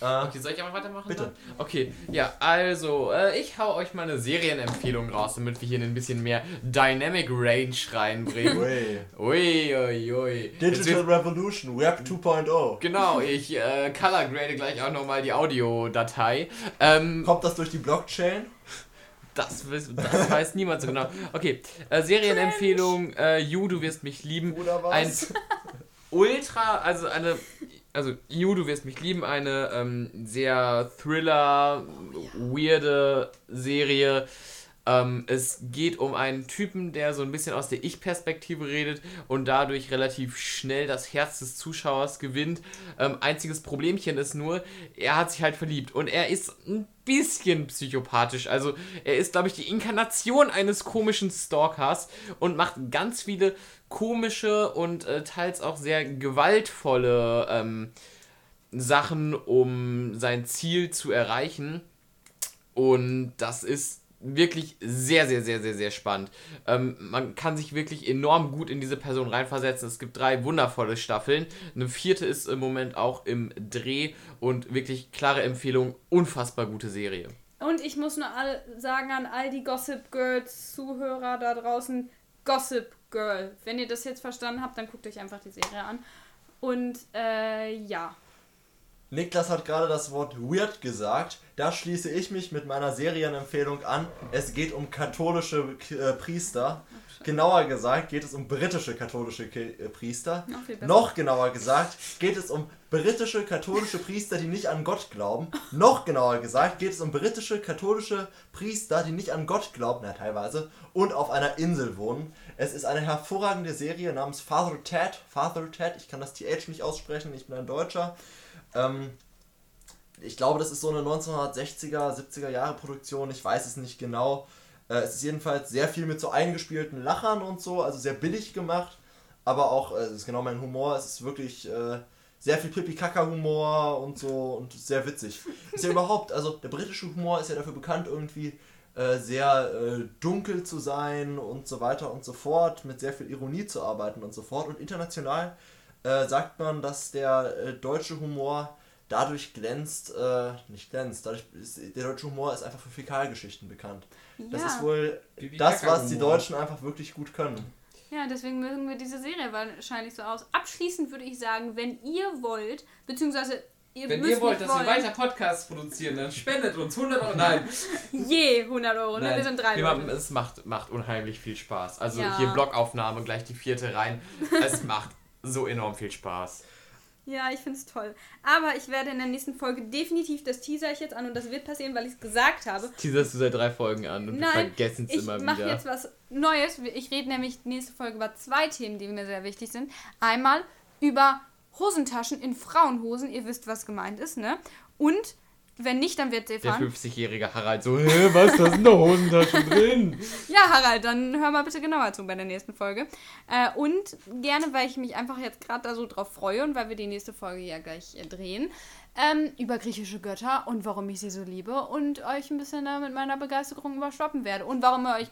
B: Äh,
A: Okay, soll ich aber weitermachen?
B: Bitte.
A: dann? Okay, ja, also, äh, ich hau euch mal eine Serienempfehlung raus, damit wir hier ein bisschen mehr Dynamic Range reinbringen.
B: ui.
A: Ui, ui, ui.
B: Digital Revolution, Web 2.0.
A: Genau, ich äh, color grade gleich auch nochmal die Audiodatei. Ähm,
B: Kommt das durch die Blockchain?
A: das, das weiß niemand so genau. Okay, äh, Serienempfehlung, äh, You, du wirst mich lieben.
B: Oder was?
A: Ein ultra, also eine, also You, du wirst mich lieben, eine ähm, sehr Thriller, weirde Serie. Ähm, es geht um einen Typen, der so ein bisschen aus der Ich-Perspektive redet und dadurch relativ schnell das Herz des Zuschauers gewinnt. Ähm, einziges Problemchen ist nur, er hat sich halt verliebt und er ist ein bisschen psychopathisch. Also er ist, glaube ich, die Inkarnation eines komischen Stalkers und macht ganz viele komische und äh, teils auch sehr gewaltvolle ähm, Sachen, um sein Ziel zu erreichen. Und das ist wirklich sehr, sehr, sehr, sehr, sehr spannend. Ähm, man kann sich wirklich enorm gut in diese Person reinversetzen. Es gibt drei wundervolle Staffeln. Eine vierte ist im Moment auch im Dreh und wirklich klare Empfehlung. Unfassbar gute Serie.
C: Und ich muss nur sagen an all die Gossip Girls Zuhörer da draußen, Gossip Girl. Wenn ihr das jetzt verstanden habt, dann guckt euch einfach die Serie an. Und äh, ja.
B: Niklas hat gerade das Wort weird gesagt. Da schließe ich mich mit meiner Serienempfehlung an. Es geht um katholische äh, Priester. Genauer gesagt geht es um britische katholische äh, Priester.
C: Noch.
B: Noch genauer gesagt geht es um britische katholische Priester, die nicht an Gott glauben. Noch genauer gesagt geht es um britische katholische Priester, die nicht an Gott glauben, na teilweise, und auf einer Insel wohnen. Es ist eine hervorragende Serie namens Father Ted. Father Ted, ich kann das TH nicht aussprechen, ich bin ein Deutscher. Ähm, ich glaube, das ist so eine 1960er, 70er Jahre Produktion, ich weiß es nicht genau. Äh, es ist jedenfalls sehr viel mit so eingespielten Lachern und so, also sehr billig gemacht, aber auch, äh, das ist genau mein Humor, es ist wirklich äh, sehr viel Pipi-Kaka-Humor und so und sehr witzig. Ist ja überhaupt, also der britische Humor ist ja dafür bekannt, irgendwie äh, sehr äh, dunkel zu sein und so weiter und so fort, mit sehr viel Ironie zu arbeiten und so fort. Und international äh, sagt man, dass der äh, deutsche Humor dadurch glänzt, äh, nicht glänzt, dadurch ist, der deutsche Humor ist einfach für Fäkalgeschichten bekannt. Das
C: ja.
B: ist wohl das, was die. Deutschen einfach wirklich gut können.
C: Ja, deswegen mögen wir diese Serie wahrscheinlich so aus. Abschließend würde ich sagen, wenn ihr wollt, beziehungsweise ihr
A: Wenn
C: müsst
A: ihr wollt, dass
C: wollen,
A: wir weiter Podcasts produzieren, dann spendet uns 100 Euro. Nein,
C: je 100 Euro, ne?
A: Nein.
C: Wir sind drei
A: Wir
C: Leute.
A: machen- es macht, macht unheimlich viel Spaß. Also
C: Ja.
A: hier Blockaufnahme, gleich die vierte rein. Es macht so enorm viel Spaß.
C: Ja, ich finde es toll. Aber ich werde in der nächsten Folge definitiv, das teaser ich jetzt an und das wird passieren, weil ich es gesagt habe.
A: Teaserst du seit drei Folgen an und wir
C: Nein,
A: vergessen es
C: ich
A: immer
C: mache
A: wieder.
C: jetzt was Neues. Ich rede nämlich nächste Folge über zwei Themen, die mir sehr wichtig sind. Einmal über Hosentaschen in Frauenhosen. Ihr wisst, was gemeint ist, ne? Und wenn nicht, dann wird
A: Der
C: Stefan.
A: 50-jährige Harald so, Hä, was, da sind eine Hosentasche drin?
C: Ja, Harald, dann hör mal bitte genauer zu bei der nächsten Folge. Äh, und gerne, weil ich mich einfach jetzt gerade da so drauf freue und weil wir die nächste Folge ja gleich äh, drehen, ähm, über griechische Götter und warum ich sie so liebe und euch ein bisschen äh, mit meiner Begeisterung überstoppen werde und warum ihr euch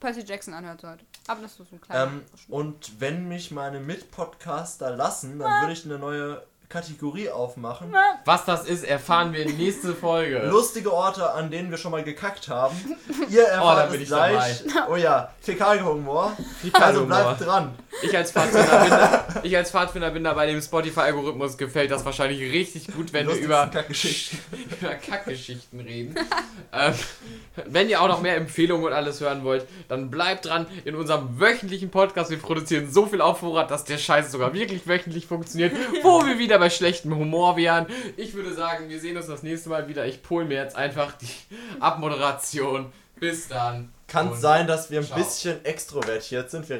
C: Percy Jackson anhört heute. Aber das ist so ein kleiner.
B: Ähm, und wenn mich meine Mitpodcaster lassen, dann würde ich eine neue Kategorie aufmachen.
A: Was das ist, erfahren wir in nächste Folge.
B: Lustige Orte, an denen wir schon mal gekackt haben. Ihr
A: Oh, da
B: erfahrt
A: bin
B: es
A: ich
B: gleich. Oh ja, Fäkalhumor. Also bleibt dran.
A: Ich als Pfadfinder bin, da, ich als Pfadfinder bin da bei dem Spotify-Algorithmus gefällt das wahrscheinlich richtig gut, wenn wir über,
B: Kackgeschichten.
A: über Kackgeschichten reden. ähm, wenn ihr auch noch mehr Empfehlungen und alles hören wollt, dann bleibt dran in unserem wöchentlichen Podcast. Wir produzieren so viel auf Vorrat, dass der Scheiß sogar wirklich wöchentlich funktioniert, wo wir wieder bei schlechtem Humor wären. Ich würde sagen, wir sehen uns das nächste Mal wieder. Ich pole mir jetzt einfach die Abmoderation. Bis dann.
B: Kann sein, dass wir ein
A: ciao.
B: bisschen extrovertiert sind. Wir